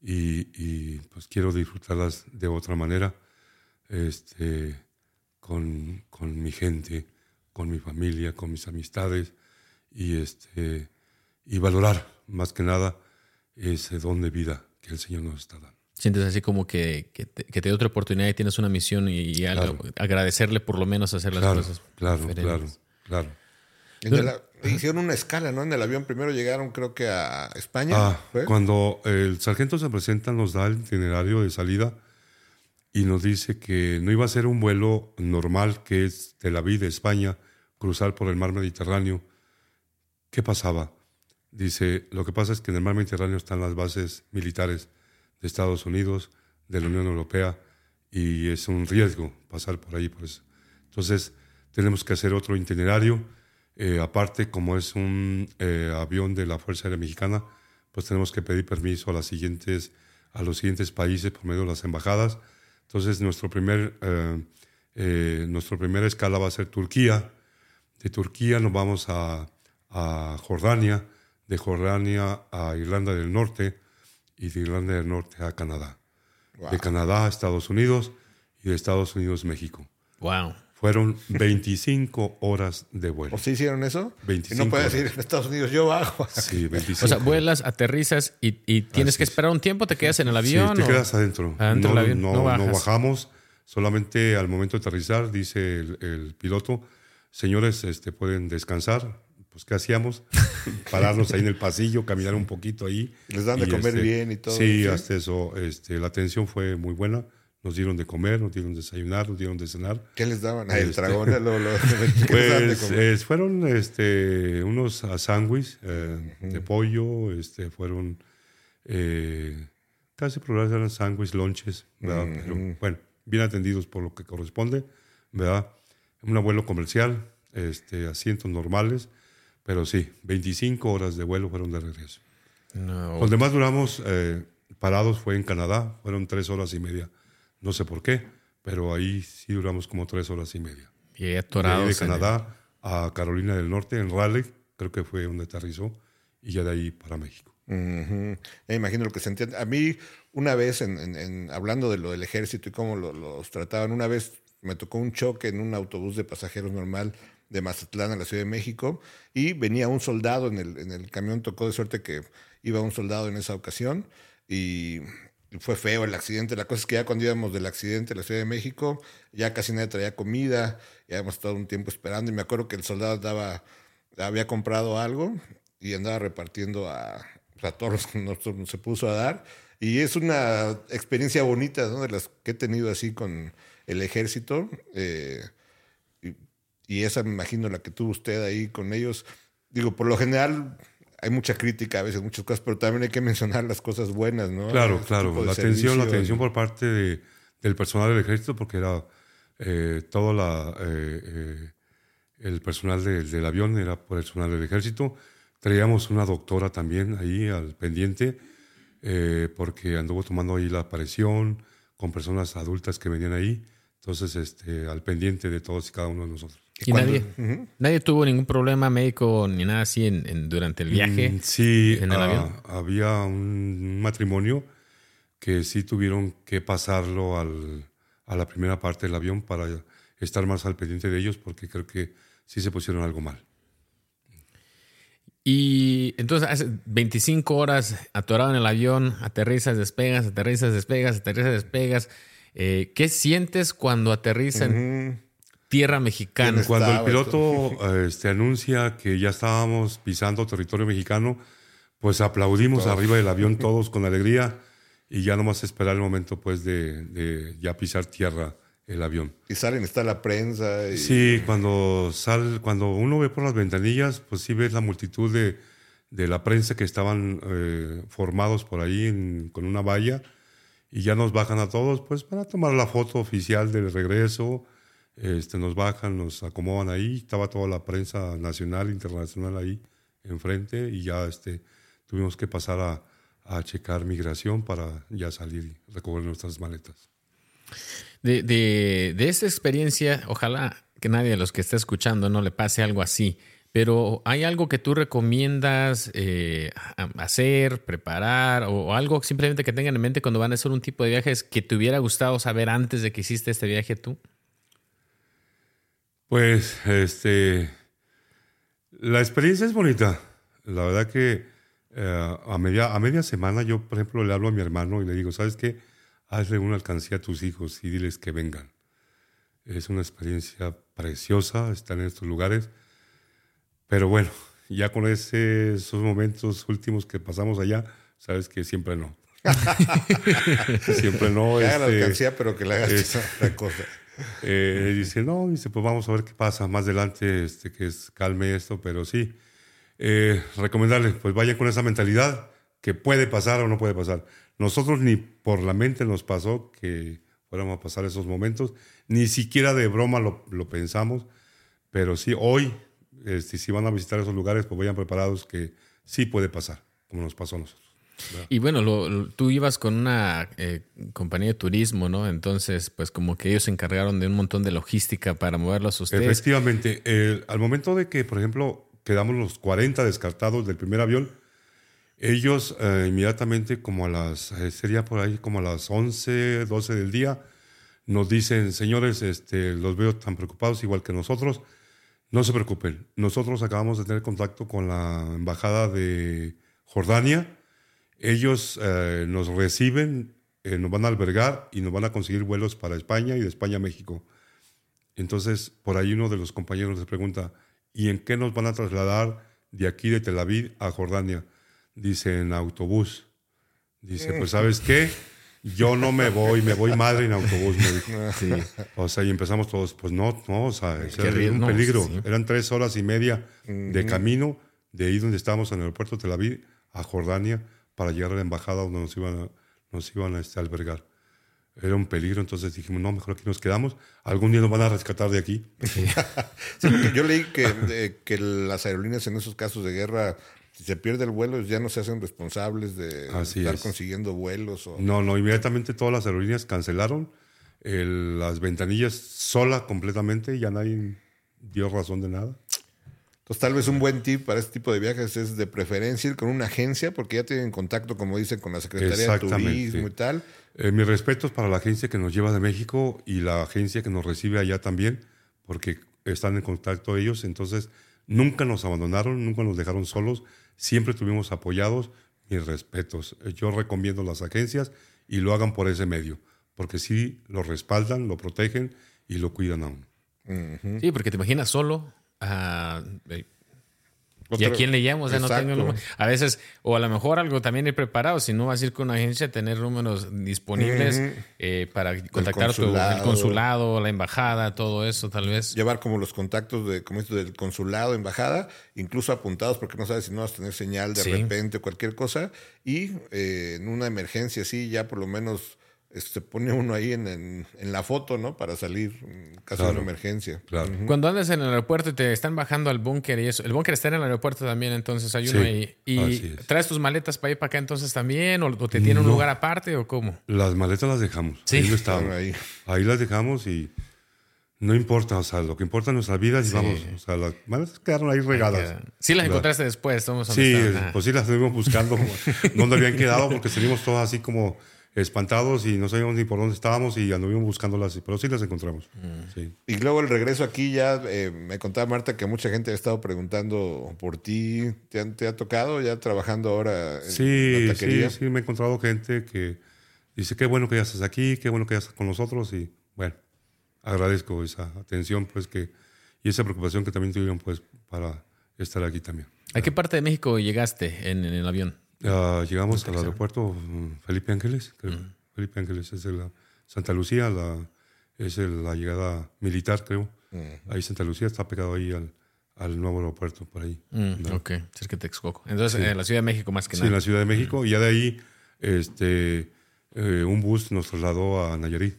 y, y, pues quiero disfrutarlas de otra manera, este, con, con mi gente, con mi familia, con mis amistades y, este, y valorar más que nada ese don de vida que el Señor nos está dando. Sientes así como que, que, te, que te dio otra oportunidad y tienes una misión y, y algo- Claro. agradecerle por lo menos hacer las Claro, cosas. claro, diferentes. claro, claro. Hicieron una escala, ¿no? En el avión primero llegaron, creo que a España. Ah, ¿fue? cuando el sargento se presenta, nos da el itinerario de salida y nos dice que no iba a ser un vuelo normal, que es Tel Aviv, de España, cruzar por el mar Mediterráneo. ¿Qué pasaba? Dice, lo que pasa es que en el mar Mediterráneo están las bases militares de Estados Unidos, de la Unión Europea, y es un riesgo pasar por ahí. Pues. Entonces, tenemos que hacer otro itinerario. Eh, aparte, como es un eh, avión de la Fuerza Aérea Mexicana, pues tenemos que pedir permiso a, los siguientes países por medio de las embajadas. Entonces, nuestro primer, eh, eh, nuestra primera escala va a ser Turquía. De Turquía nos vamos a Jordania, de Jordania a Irlanda del Norte y de Irlanda del Norte a Canadá. De Canadá a Estados Unidos y de Estados Unidos México. Wow. Fueron 25 horas de vuelo. ¿O sí hicieron eso? 25 y no puedes horas. decir en Estados Unidos, yo bajo. Sí, [laughs] 25. O sea, vuelas, aterrizas y, y tienes Así que es. esperar un tiempo, te quedas en el Sí, avión. te o- quedas adentro. Adentro no, del avión, no, no bajamos. Solamente al momento de aterrizar, dice el, el piloto, señores, este, pueden descansar. Pues, ¿qué hacíamos? [laughs] Pararnos ahí en el pasillo, caminar un poquito ahí. Les dan de comer bien y todo, Sí, ¿sí? hasta eso. Este, la atención fue muy buena. Nos dieron de comer, nos dieron de desayunar, nos dieron de cenar. ¿Qué les daban? Ah, el Este. dragón. Lo, lo- [laughs] ¿qué les daban de Pues comer? eh, fueron este, unos ah, sándwiches eh, de pollo, este, fueron eh, casi general eran sándwiches, lonches, ¿verdad? Pero, bueno, bien atendidos por lo que corresponde, ¿verdad? Un abuelo comercial, este, asientos normales, pero sí, 25 horas de vuelo fueron de regreso. No. Donde más duramos eh, parados fue en Canadá, fueron tres horas y media. No sé por qué, pero ahí sí duramos como tres horas y media. Y atorados. de en el- Canadá a Carolina del Norte, en Raleigh, creo que fue donde aterrizó, y ya de ahí para México. Ujú. Me imagino lo que se entiende. A mí, una vez, en, en- en- hablando de lo del ejército y cómo lo- los trataban, una vez me tocó un choque en un autobús de pasajeros normal de Mazatlán a la Ciudad de México y venía un soldado en el, en el camión, tocó de suerte que iba un soldado en esa ocasión y fue feo el accidente. La cosa es que ya cuando íbamos del accidente a la Ciudad de México, ya casi nadie traía comida, ya habíamos estado un tiempo esperando y me acuerdo que el soldado daba, había comprado algo y andaba repartiendo a, a todos los que nosotros se puso a dar. Y es una experiencia bonita, ¿no? De las que he tenido así con el ejército. eh, y, esa me imagino la que tuvo usted ahí con ellos. Digo, por lo general hay mucha crítica a veces, muchas cosas, pero también hay que mencionar las cosas buenas, ¿no? Claro, Este claro. La atención, la atención por parte de- del personal del ejército, porque era eh, todo la, eh, eh, el personal de- del avión, era personal del ejército. Traíamos una doctora también ahí al pendiente, porque anduvo tomando ahí la presión con personas adultas que venían ahí. Entonces, este, al pendiente de todos y cada uno de nosotros. Y nadie, nadie tuvo ningún problema médico ni nada así en, en- durante el viaje. Mm, Sí, en el ah, avión. había un matrimonio que sí tuvieron que pasarlo al, a la primera parte del avión para estar más al pendiente de ellos porque creo que sí se pusieron algo mal. Y entonces hace 25 horas atorado en el avión, aterrizas, despegas, aterrizas, despegas, aterrizas, despegas. Eh, ¿Qué sientes cuando aterriza en tierra mexicana? Cuando el piloto este, anuncia que ya estábamos pisando territorio mexicano, pues aplaudimos arriba del avión [laughs] todos con alegría y ya nomás esperar el momento pues de, de ya pisar tierra el avión. Y salen, está la prensa. Y, Sí, cuando sal, cuando uno ve por las ventanillas, pues sí ves la multitud de, de la prensa que estaban eh, formados por ahí en- con una valla y ya nos bajan a todos, pues para tomar la foto oficial del regreso. Este, nos bajan, nos acomodan ahí, estaba toda la prensa nacional, internacional ahí enfrente y ya este, tuvimos que pasar a, checar migración para ya salir y recoger nuestras maletas. De, de, de esta experiencia, ojalá que nadie de los que está escuchando no le pase algo así, Pero ¿hay algo que tú recomiendas eh, hacer, preparar o, algo simplemente que tengan en mente cuando van a hacer un tipo de viajes que te hubiera gustado saber antes de que hiciste este viaje tú? Pues, este, la experiencia es bonita. La verdad que eh, a, media, a media semana yo, por ejemplo, le hablo a mi hermano y le digo, ¿sabes qué? Hazle una alcancía a tus hijos y diles que vengan. Es una experiencia preciosa estar en estos lugares pero bueno, ya con ese, esos momentos últimos que pasamos allá, sabes que siempre no. [laughs] siempre no. Que la este, alcancía, pero que [laughs] la hagas otra cosa. Eh, dice, no, dice, pues vamos a ver qué pasa más adelante, este, que es, calme esto, pero sí. Eh, recomendarles, pues vayan con esa mentalidad que puede pasar o no puede pasar. Nosotros ni por la mente nos pasó que fuéramos a pasar esos momentos, ni siquiera de broma lo, pensamos, pero sí, hoy este, si van a visitar esos lugares, pues vayan preparados que sí puede pasar, como nos pasó a nosotros. Y bueno, tú ibas con una eh, compañía de turismo, ¿no? Entonces, pues como que ellos se encargaron de un montón de logística para moverlos a ustedes. Efectivamente. al momento de que, por ejemplo, quedamos los 40 descartados del primer avión, ellos eh, inmediatamente, como a las, eh, sería por ahí como a las 11, 12 del día, nos dicen, señores, este, los veo tan preocupados igual que nosotros, no se preocupen, nosotros acabamos de tener contacto con la embajada de Jordania. Ellos eh, nos reciben, eh, nos van a albergar y nos van a conseguir vuelos para España y de España a México. Entonces, por ahí uno de los compañeros les pregunta, ¿y en qué nos van a trasladar de aquí de Tel Aviv a Jordania? Dice, en autobús. Dice, pues ¿sabes qué? yo no me voy, me voy madre en autobús, me dijo. [laughs] O sea, y empezamos todos, pues no, no, o sea, era un peligro. Eran tres horas y media de camino de ahí donde estábamos en el aeropuerto de Tel Aviv a Jordania para llegar a la embajada donde nos iban a, nos iban a este, albergar. Era un peligro, entonces dijimos, no, mejor aquí nos quedamos. Algún día nos van a rescatar de aquí. [laughs] Sí. [laughs] yo leí que, que las aerolíneas en esos casos de guerra si se pierde el vuelo, ya no se hacen responsables de estar consiguiendo vuelos. O... No, no, inmediatamente todas las aerolíneas cancelaron las ventanillas sola completamente, ya nadie dio razón de nada. Entonces, tal vez un buen tip para este tipo de viajes es de preferencia ir con una agencia, porque ya tienen contacto, como dicen, con la Secretaría de Turismo y tal. Eh, mis respetos para la agencia que nos lleva de México y la agencia que nos recibe allá también, porque están en contacto ellos, entonces nunca nos abandonaron, nunca nos dejaron solos siempre estuvimos apoyados. Mis respetos. Yo recomiendo las agencias y lo hagan por ese medio, porque sí lo respaldan, lo protegen y lo cuidan aún. Sí, porque te imaginas solo. A... Eh, ¿Y a quién le llamo? O sea, no tengo A veces, o a lo mejor algo también he preparado, si no vas a ir con una agencia, tener números disponibles eh, para contactar el consulado. Tu, consulado, la embajada, todo eso, tal vez. Llevar como los contactos de, como esto del consulado, embajada, incluso apuntados, porque no sabes si no vas a tener señal de repente o cualquier cosa. Y eh, en una emergencia así, ya por lo menos se pone uno ahí en, la foto, ¿no? Para salir en caso de una emergencia. Claro. Cuando andas en el aeropuerto y te están bajando al búnker y eso, el búnker está en el aeropuerto también, entonces hay uno ahí. ¿Y traes tus maletas para ir para acá entonces también? ¿O, te tiene un lugar aparte o cómo? Las maletas las dejamos. Sí. Ahí, estaban. ahí. ahí las dejamos y no importa, o sea, lo que importa en nuestras vidas y vamos, o sea, las maletas quedaron ahí regadas. Sí las encontraste después, estamos Sí, pues sí las estuvimos buscando [laughs] dónde habían quedado porque seguimos todas así como espantados y no sabíamos ni por dónde estábamos y anduvimos buscándolas, pero sí las encontramos. Mm. Y luego el regreso aquí ya, eh, me contaba Marta que mucha gente ha estado preguntando por ti. ¿Te, ha tocado ya trabajando ahora en sí, la taquería? Sí, sí, me he encontrado gente que dice, qué bueno que ya estás aquí, qué bueno que ya estás con nosotros y bueno, agradezco esa atención pues que y esa preocupación que también tuvieron pues para estar aquí también. ¿A qué parte de México llegaste en el avión? Llegamos al aeropuerto mm, Felipe Ángeles, creo. Felipe Ángeles es la Santa Lucía, la, es la llegada militar, creo. Ahí Santa Lucía está pegado ahí al, al nuevo aeropuerto, por ahí. Mm, Ok, cerca de Texcoco. Entonces, en la Ciudad de México más que nada. Sí, en la Ciudad de México. Y ya de ahí, este, eh, un bus nos trasladó a Nayarit.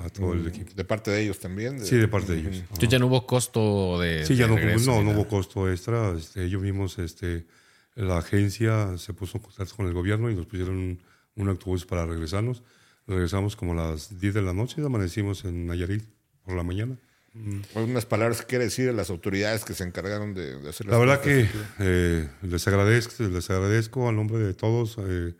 A todo el equipo. ¿De parte de ellos también? Sí, de parte de ellos. Entonces ya no hubo costo de. Sí, ya no, no, no, hubo costo extra. Este, ellos mismos este, la agencia se puso en contacto con el gobierno y nos pusieron un, autobús para regresarnos. Regresamos como a las 10 de la noche y amanecimos en Nayarit por la mañana. Algunas palabras que quiere decir a las autoridades que se encargaron de, de hacer La verdad que eh, les agradezco, les agradezco al nombre de todos eh,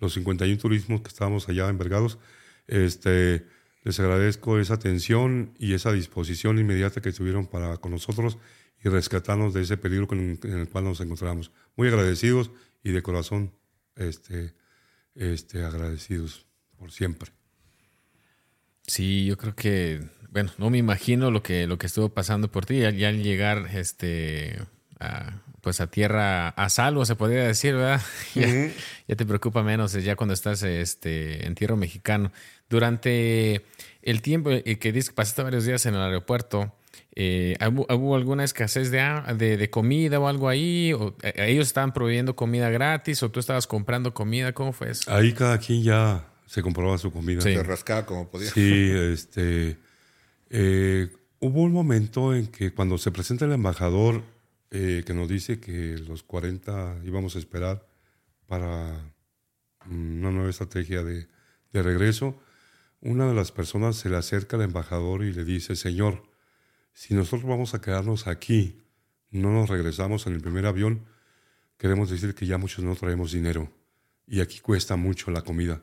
los 51 turismos que estábamos allá envergados. Este, les agradezco esa atención y esa disposición inmediata que tuvieron para con nosotros y rescatarnos de ese peligro con- en el cual nos encontramos. Muy agradecidos y de corazón este, este, agradecidos por siempre. Sí, yo creo que, bueno, no me imagino lo que, lo que estuvo pasando por ti. Ya, ya al llegar este, a, pues a tierra a salvo, se podría decir, ¿verdad? [laughs] ya, ya te preocupa menos ya cuando estás este, en tierra mexicano. Durante el tiempo eh, que pasaste varios días en el aeropuerto, eh, ¿hubo, hubo alguna escasez de, a- de, de comida o algo ahí? ¿O, eh, ¿Ellos estaban proveyendo comida gratis o tú estabas comprando comida? ¿Cómo fue eso? Ahí cada quien ya se compraba su comida. Sí. Se rascaba como podía. Sí, este. eh, hubo un momento en que cuando se presenta el embajador eh, que nos dice que los 40 íbamos a esperar para mm, una nueva estrategia de, de regreso, una de las personas se le acerca al embajador y le dice, Señor, si nosotros vamos a quedarnos aquí, no nos regresamos en el primer avión, queremos decir que ya muchos no traemos dinero y aquí cuesta mucho la comida.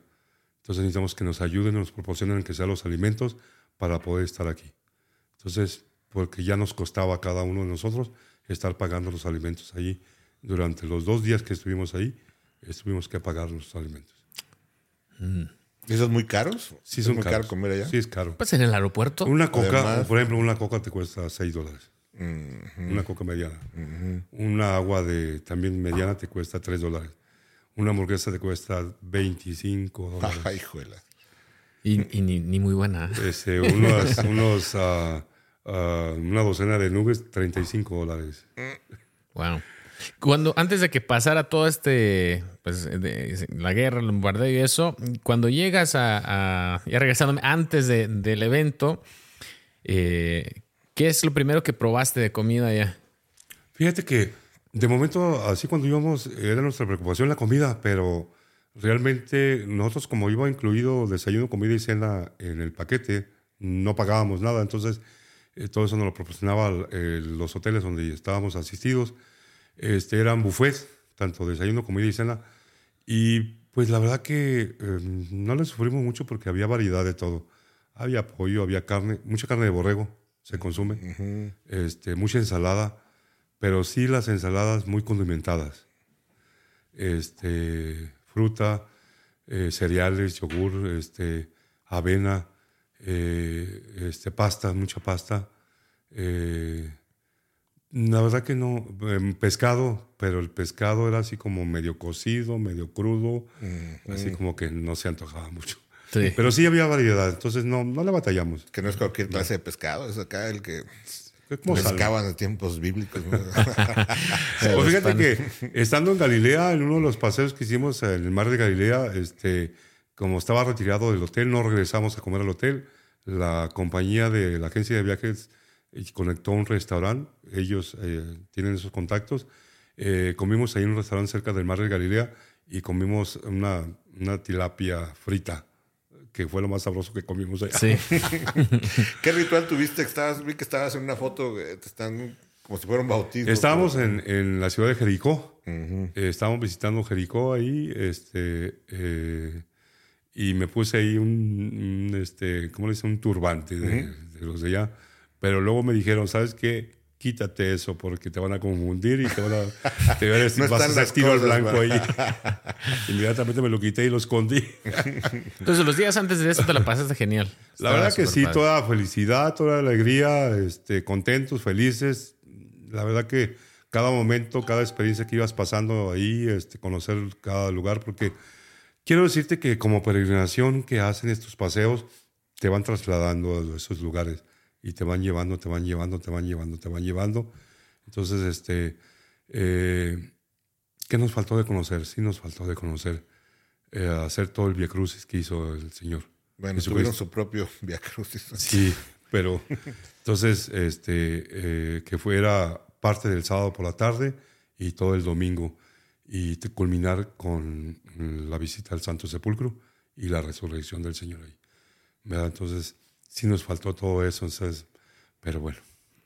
Entonces necesitamos que nos ayuden, nos proporcionen que sean los alimentos para poder estar aquí. Entonces, porque ya nos costaba a cada uno de nosotros estar pagando los alimentos allí. Durante los dos días que estuvimos ahí, estuvimos que pagar los alimentos. ¿Y esos muy caros? Sí, ¿Es son muy caros. caro comer allá? Sí, es caro. Pues en el aeropuerto. Una coca, Además- por ejemplo, una coca te cuesta 6 dólares. Una coca mediana. Una agua de también mediana te cuesta 3 dólares. Una hamburguesa te cuesta 25 dólares. Ay, juela. Y, y ni, ni muy buena. Este, unos, [laughs] unos, ah, ah, una docena de nubes, 35 dólares. Wow. Cuando, antes de que pasara todo este, pues, la guerra, el bombardeo y eso, cuando llegas a, ya regresándome, antes de- del evento, eh, ¿qué es lo primero que probaste de comida allá? Fíjate que de momento, así cuando íbamos, era nuestra preocupación la comida, pero realmente nosotros como iba incluido desayuno, comida y cena en el paquete, no pagábamos nada. Entonces, eh, todo eso nos lo proporcionaba eh, los hoteles donde estábamos asistidos. Este, eran buffets, tanto desayuno, comida y cena. Y pues la verdad que eh, no le sufrimos mucho porque había variedad de todo. Había pollo, había carne, mucha carne de borrego se consume, este, mucha ensalada, pero sí las ensaladas muy condimentadas. Este, fruta, eh, cereales, yogur, este, avena, eh, este, pasta, mucha pasta. eh, la verdad que no, em, pescado, pero el pescado era así como medio cocido, medio crudo, así como que no se antojaba mucho. Sí. Pero sí había variedad, entonces no, no le batallamos. Que no es cualquier clase de pescado, es acá el que pescaban en tiempos bíblicos. ¿no? [laughs] [laughs] Pues fíjate que estando en Galilea, en uno de los paseos que hicimos en el mar de Galilea, este, como estaba retirado del hotel, no regresamos a comer al hotel. La compañía de la agencia de viajes eh, conectó un restaurante, ellos eh, tienen esos contactos. Eh, comimos ahí en un restaurante cerca del mar de Galilea y comimos una, una tilapia frita, que fue lo más sabroso que comimos allá. Sí. [laughs] ¿Qué ritual tuviste? Estabas, vi que estabas en una foto, eh, te están como si fuera un bautismo. Estábamos en, en la ciudad de Jericó. Eh, estábamos visitando Jericó ahí, este, eh, y me puse ahí un, un, este, ¿cómo le dicen? Un turbante de, de los de allá. Pero luego me dijeron, ¿sabes qué? Quítate eso porque te van a confundir y te van a, te van a, [laughs] No vas a hacer tiro al blanco ahí. [laughs] Inmediatamente me lo quité y lo escondí. [laughs] Entonces, los días antes de eso te la pasaste genial. La Estaba verdad que sí, padre. toda felicidad, toda alegría, este, contentos, felices. La verdad que cada momento, cada experiencia que ibas pasando ahí, este, conocer cada lugar, porque quiero decirte que como peregrinación que hacen estos paseos, te van trasladando a esos lugares y te van llevando, te van llevando, te van llevando, te van llevando. Entonces, este, eh, ¿qué nos faltó de conocer? Sí nos faltó de conocer, eh, hacer todo el Via Crucis que hizo el Señor. Bueno, tuvieron su propio [laughs] Via Crucis. Sí, pero entonces, este, eh, que fuera parte del sábado por la tarde y todo el domingo y te- culminar con la visita al Santo Sepulcro y la resurrección del Señor ahí. ¿verdad? Entonces, sí nos faltó todo eso. Entonces, pero bueno,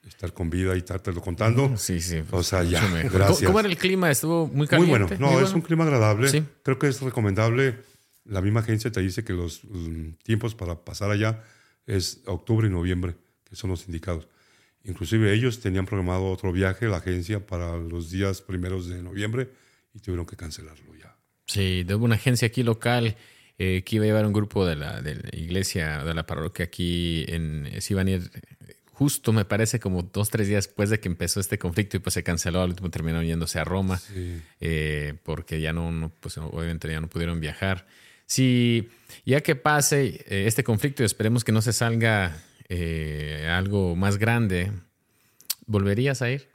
estar con vida y estártelo contando. Sí, sí. O sea, ya, gracias. ¿Cómo, era el clima? ¿Estuvo muy Muy caliente? bueno, no, Muy es un clima agradable. Sí. Creo que es recomendable. La misma agencia te dice que los mm, tiempos para pasar allá es octubre y noviembre, que son los indicados. Inclusive ellos tenían programado otro viaje, la agencia, para los días primeros de noviembre y tuvieron que cancelarlo ya. Sí, de una agencia aquí local eh, que iba a llevar un grupo de la, de la iglesia, de la parroquia aquí, en, se iban a ir eh, justo, me parece, como dos, tres días después de que empezó este conflicto y pues se canceló, al último terminaron yéndose a Roma Sí. eh, porque ya no, no, pues obviamente ya no pudieron viajar. Si ya que pase eh, este conflicto y esperemos que no se salga eh, algo más grande, ¿volverías a ir?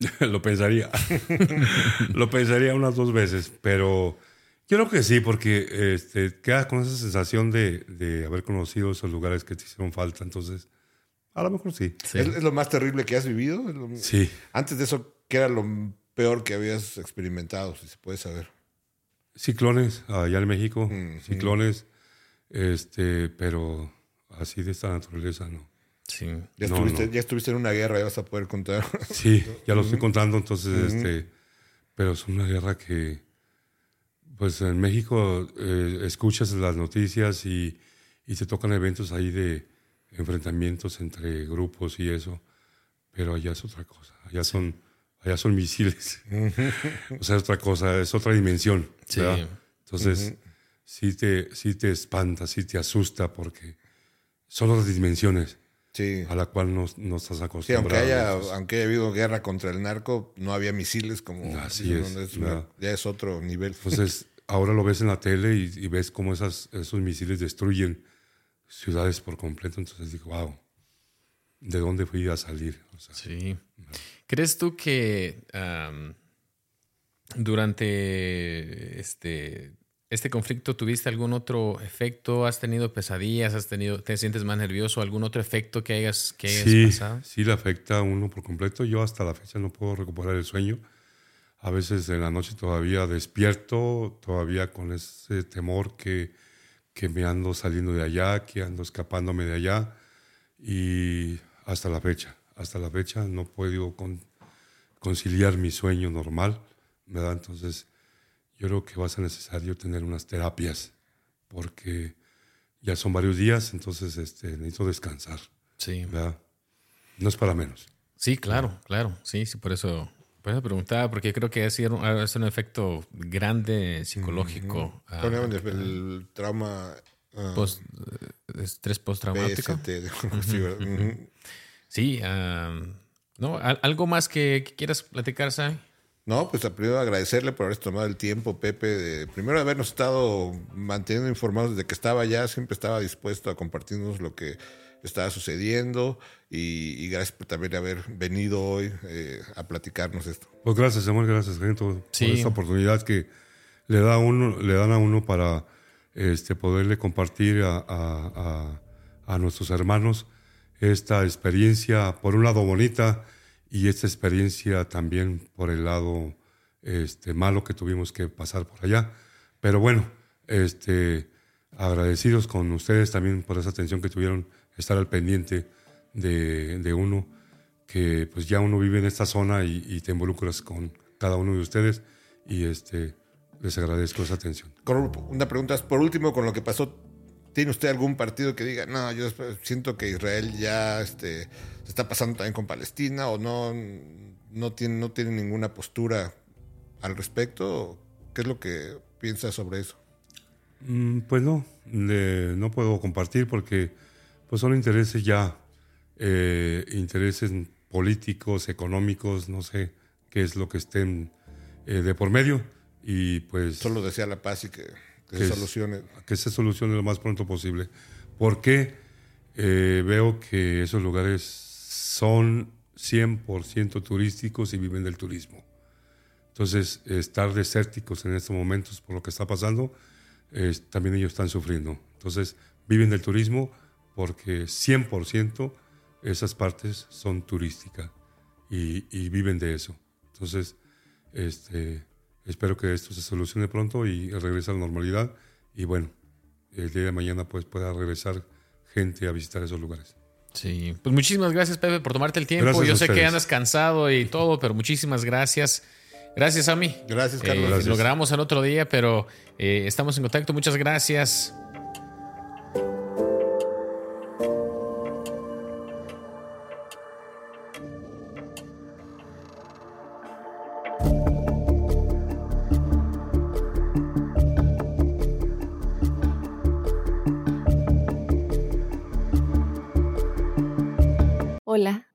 [laughs] Lo pensaría. [laughs] Lo pensaría unas dos veces, pero yo creo que sí, porque este, quedas con esa sensación de, de haber conocido esos lugares que te hicieron falta. Entonces, a lo mejor sí. Sí. ¿Es, es lo más terrible que has vivido? ¿Es lo- Sí. Antes de eso, ¿qué era lo peor que habías experimentado? Si se puede saber. Ciclones allá en México, Mm, ciclones, este, pero así de esta naturaleza, ¿no? Sí. Ya, No, estuviste, no. ya estuviste en una guerra, ya vas a poder contar. Sí, ya lo estoy contando, entonces, este, pero es una guerra que, pues en México eh, escuchas las noticias y, y te tocan eventos ahí de enfrentamientos entre grupos y eso, pero allá es otra cosa, allá son, allá son misiles, [laughs] o sea, es otra cosa, es otra dimensión, Sí. Entonces, sí, te, sí te espanta, sí te asusta porque son otras dimensiones Sí. a la cual no, no estás Sí, acostumbrado. aunque haya, aunque haya habido guerra contra el narco, no había misiles como. Así es, una- ya es otro nivel. Entonces, [laughs] ahora lo ves en la tele y, y ves cómo esas, esos misiles destruyen ciudades por completo. Entonces digo, wow, ¿de dónde fui a salir? O sea, Sí. ¿Crees tú que durante este, este conflicto tuviste algún otro efecto? ¿Has tenido pesadillas? ¿Has tenido, ¿Te sientes más nervioso? ¿Algún otro efecto que hayas, que hayas sí, pasado? sí le afecta a uno por completo. Yo hasta la fecha no puedo recuperar el sueño. A veces en la noche todavía despierto, todavía con ese temor que, que me ando saliendo de allá, que ando escapándome de allá. Y hasta la fecha, hasta la fecha no puedo con- conciliar mi sueño normal, ¿verdad? Entonces, yo creo que va a ser necesario tener unas terapias, porque ya son varios días, entonces este, necesito descansar, Sí. ¿verdad? No es para menos. Sí, claro, claro. Sí, sí, por eso, por eso preguntaba, porque creo que ha sido un, efecto grande psicológico. ah, ¿Cómo le llaman? el, el trauma. ah, post- eh, estrés postraumático. [laughs] Sí, ah, ¿no? ¿Al- ¿Algo más que, que quieras platicar, Sai? No, pues primero agradecerle por haberse tomado el tiempo, Pepe, de primero habernos estado manteniendo informados desde que estaba allá, siempre estaba dispuesto a compartirnos lo que estaba sucediendo y, y gracias por también haber venido hoy eh, a platicarnos esto. Pues gracias, Samuel, gracias, Gento, Sí. por esta oportunidad que le, da uno, le dan a uno para este, poderle compartir a, a- a- a nuestros hermanos esta experiencia, por un lado bonita, y esta experiencia también por el lado este, malo que tuvimos que pasar por allá. Pero bueno, este, agradecidos con ustedes también por esa atención que tuvieron, estar al pendiente de, de uno, que pues ya uno vive en esta zona y, y te involucras con cada uno de ustedes y este, les agradezco esa atención. Una pregunta, por último, con lo que pasó, ¿tiene usted algún partido que diga, no, yo siento que Israel ya este, se está pasando también con Palestina o no, no, tiene, no tiene ninguna postura al respecto? ¿Qué es lo que piensa sobre eso? Mm, Pues no, le- no puedo compartir porque pues son intereses ya, eh, intereses políticos, económicos, no sé qué es lo que estén eh, de por medio y pues Solo desea la paz y que, que Que se es- solucione. que se solucione lo más pronto posible. Porque eh, veo que esos lugares son 100% turísticos y viven del turismo. Entonces, estar desérticos en estos momentos por lo que está pasando, eh, también ellos están sufriendo. Entonces, viven del turismo porque 100% esas partes son turísticas y, y viven de eso. Entonces, este, espero que esto se solucione pronto y regrese a la normalidad. Y bueno, el día de mañana pues pueda regresar gente a visitar esos lugares. Sí, pues muchísimas gracias Pepe por tomarte el tiempo. Gracias Yo sé que andas cansado y todo, pero muchísimas gracias. Gracias a mí. Gracias, Carlos. Gracias. Lo grabamos en otro día, pero eh, estamos en contacto. Muchas gracias.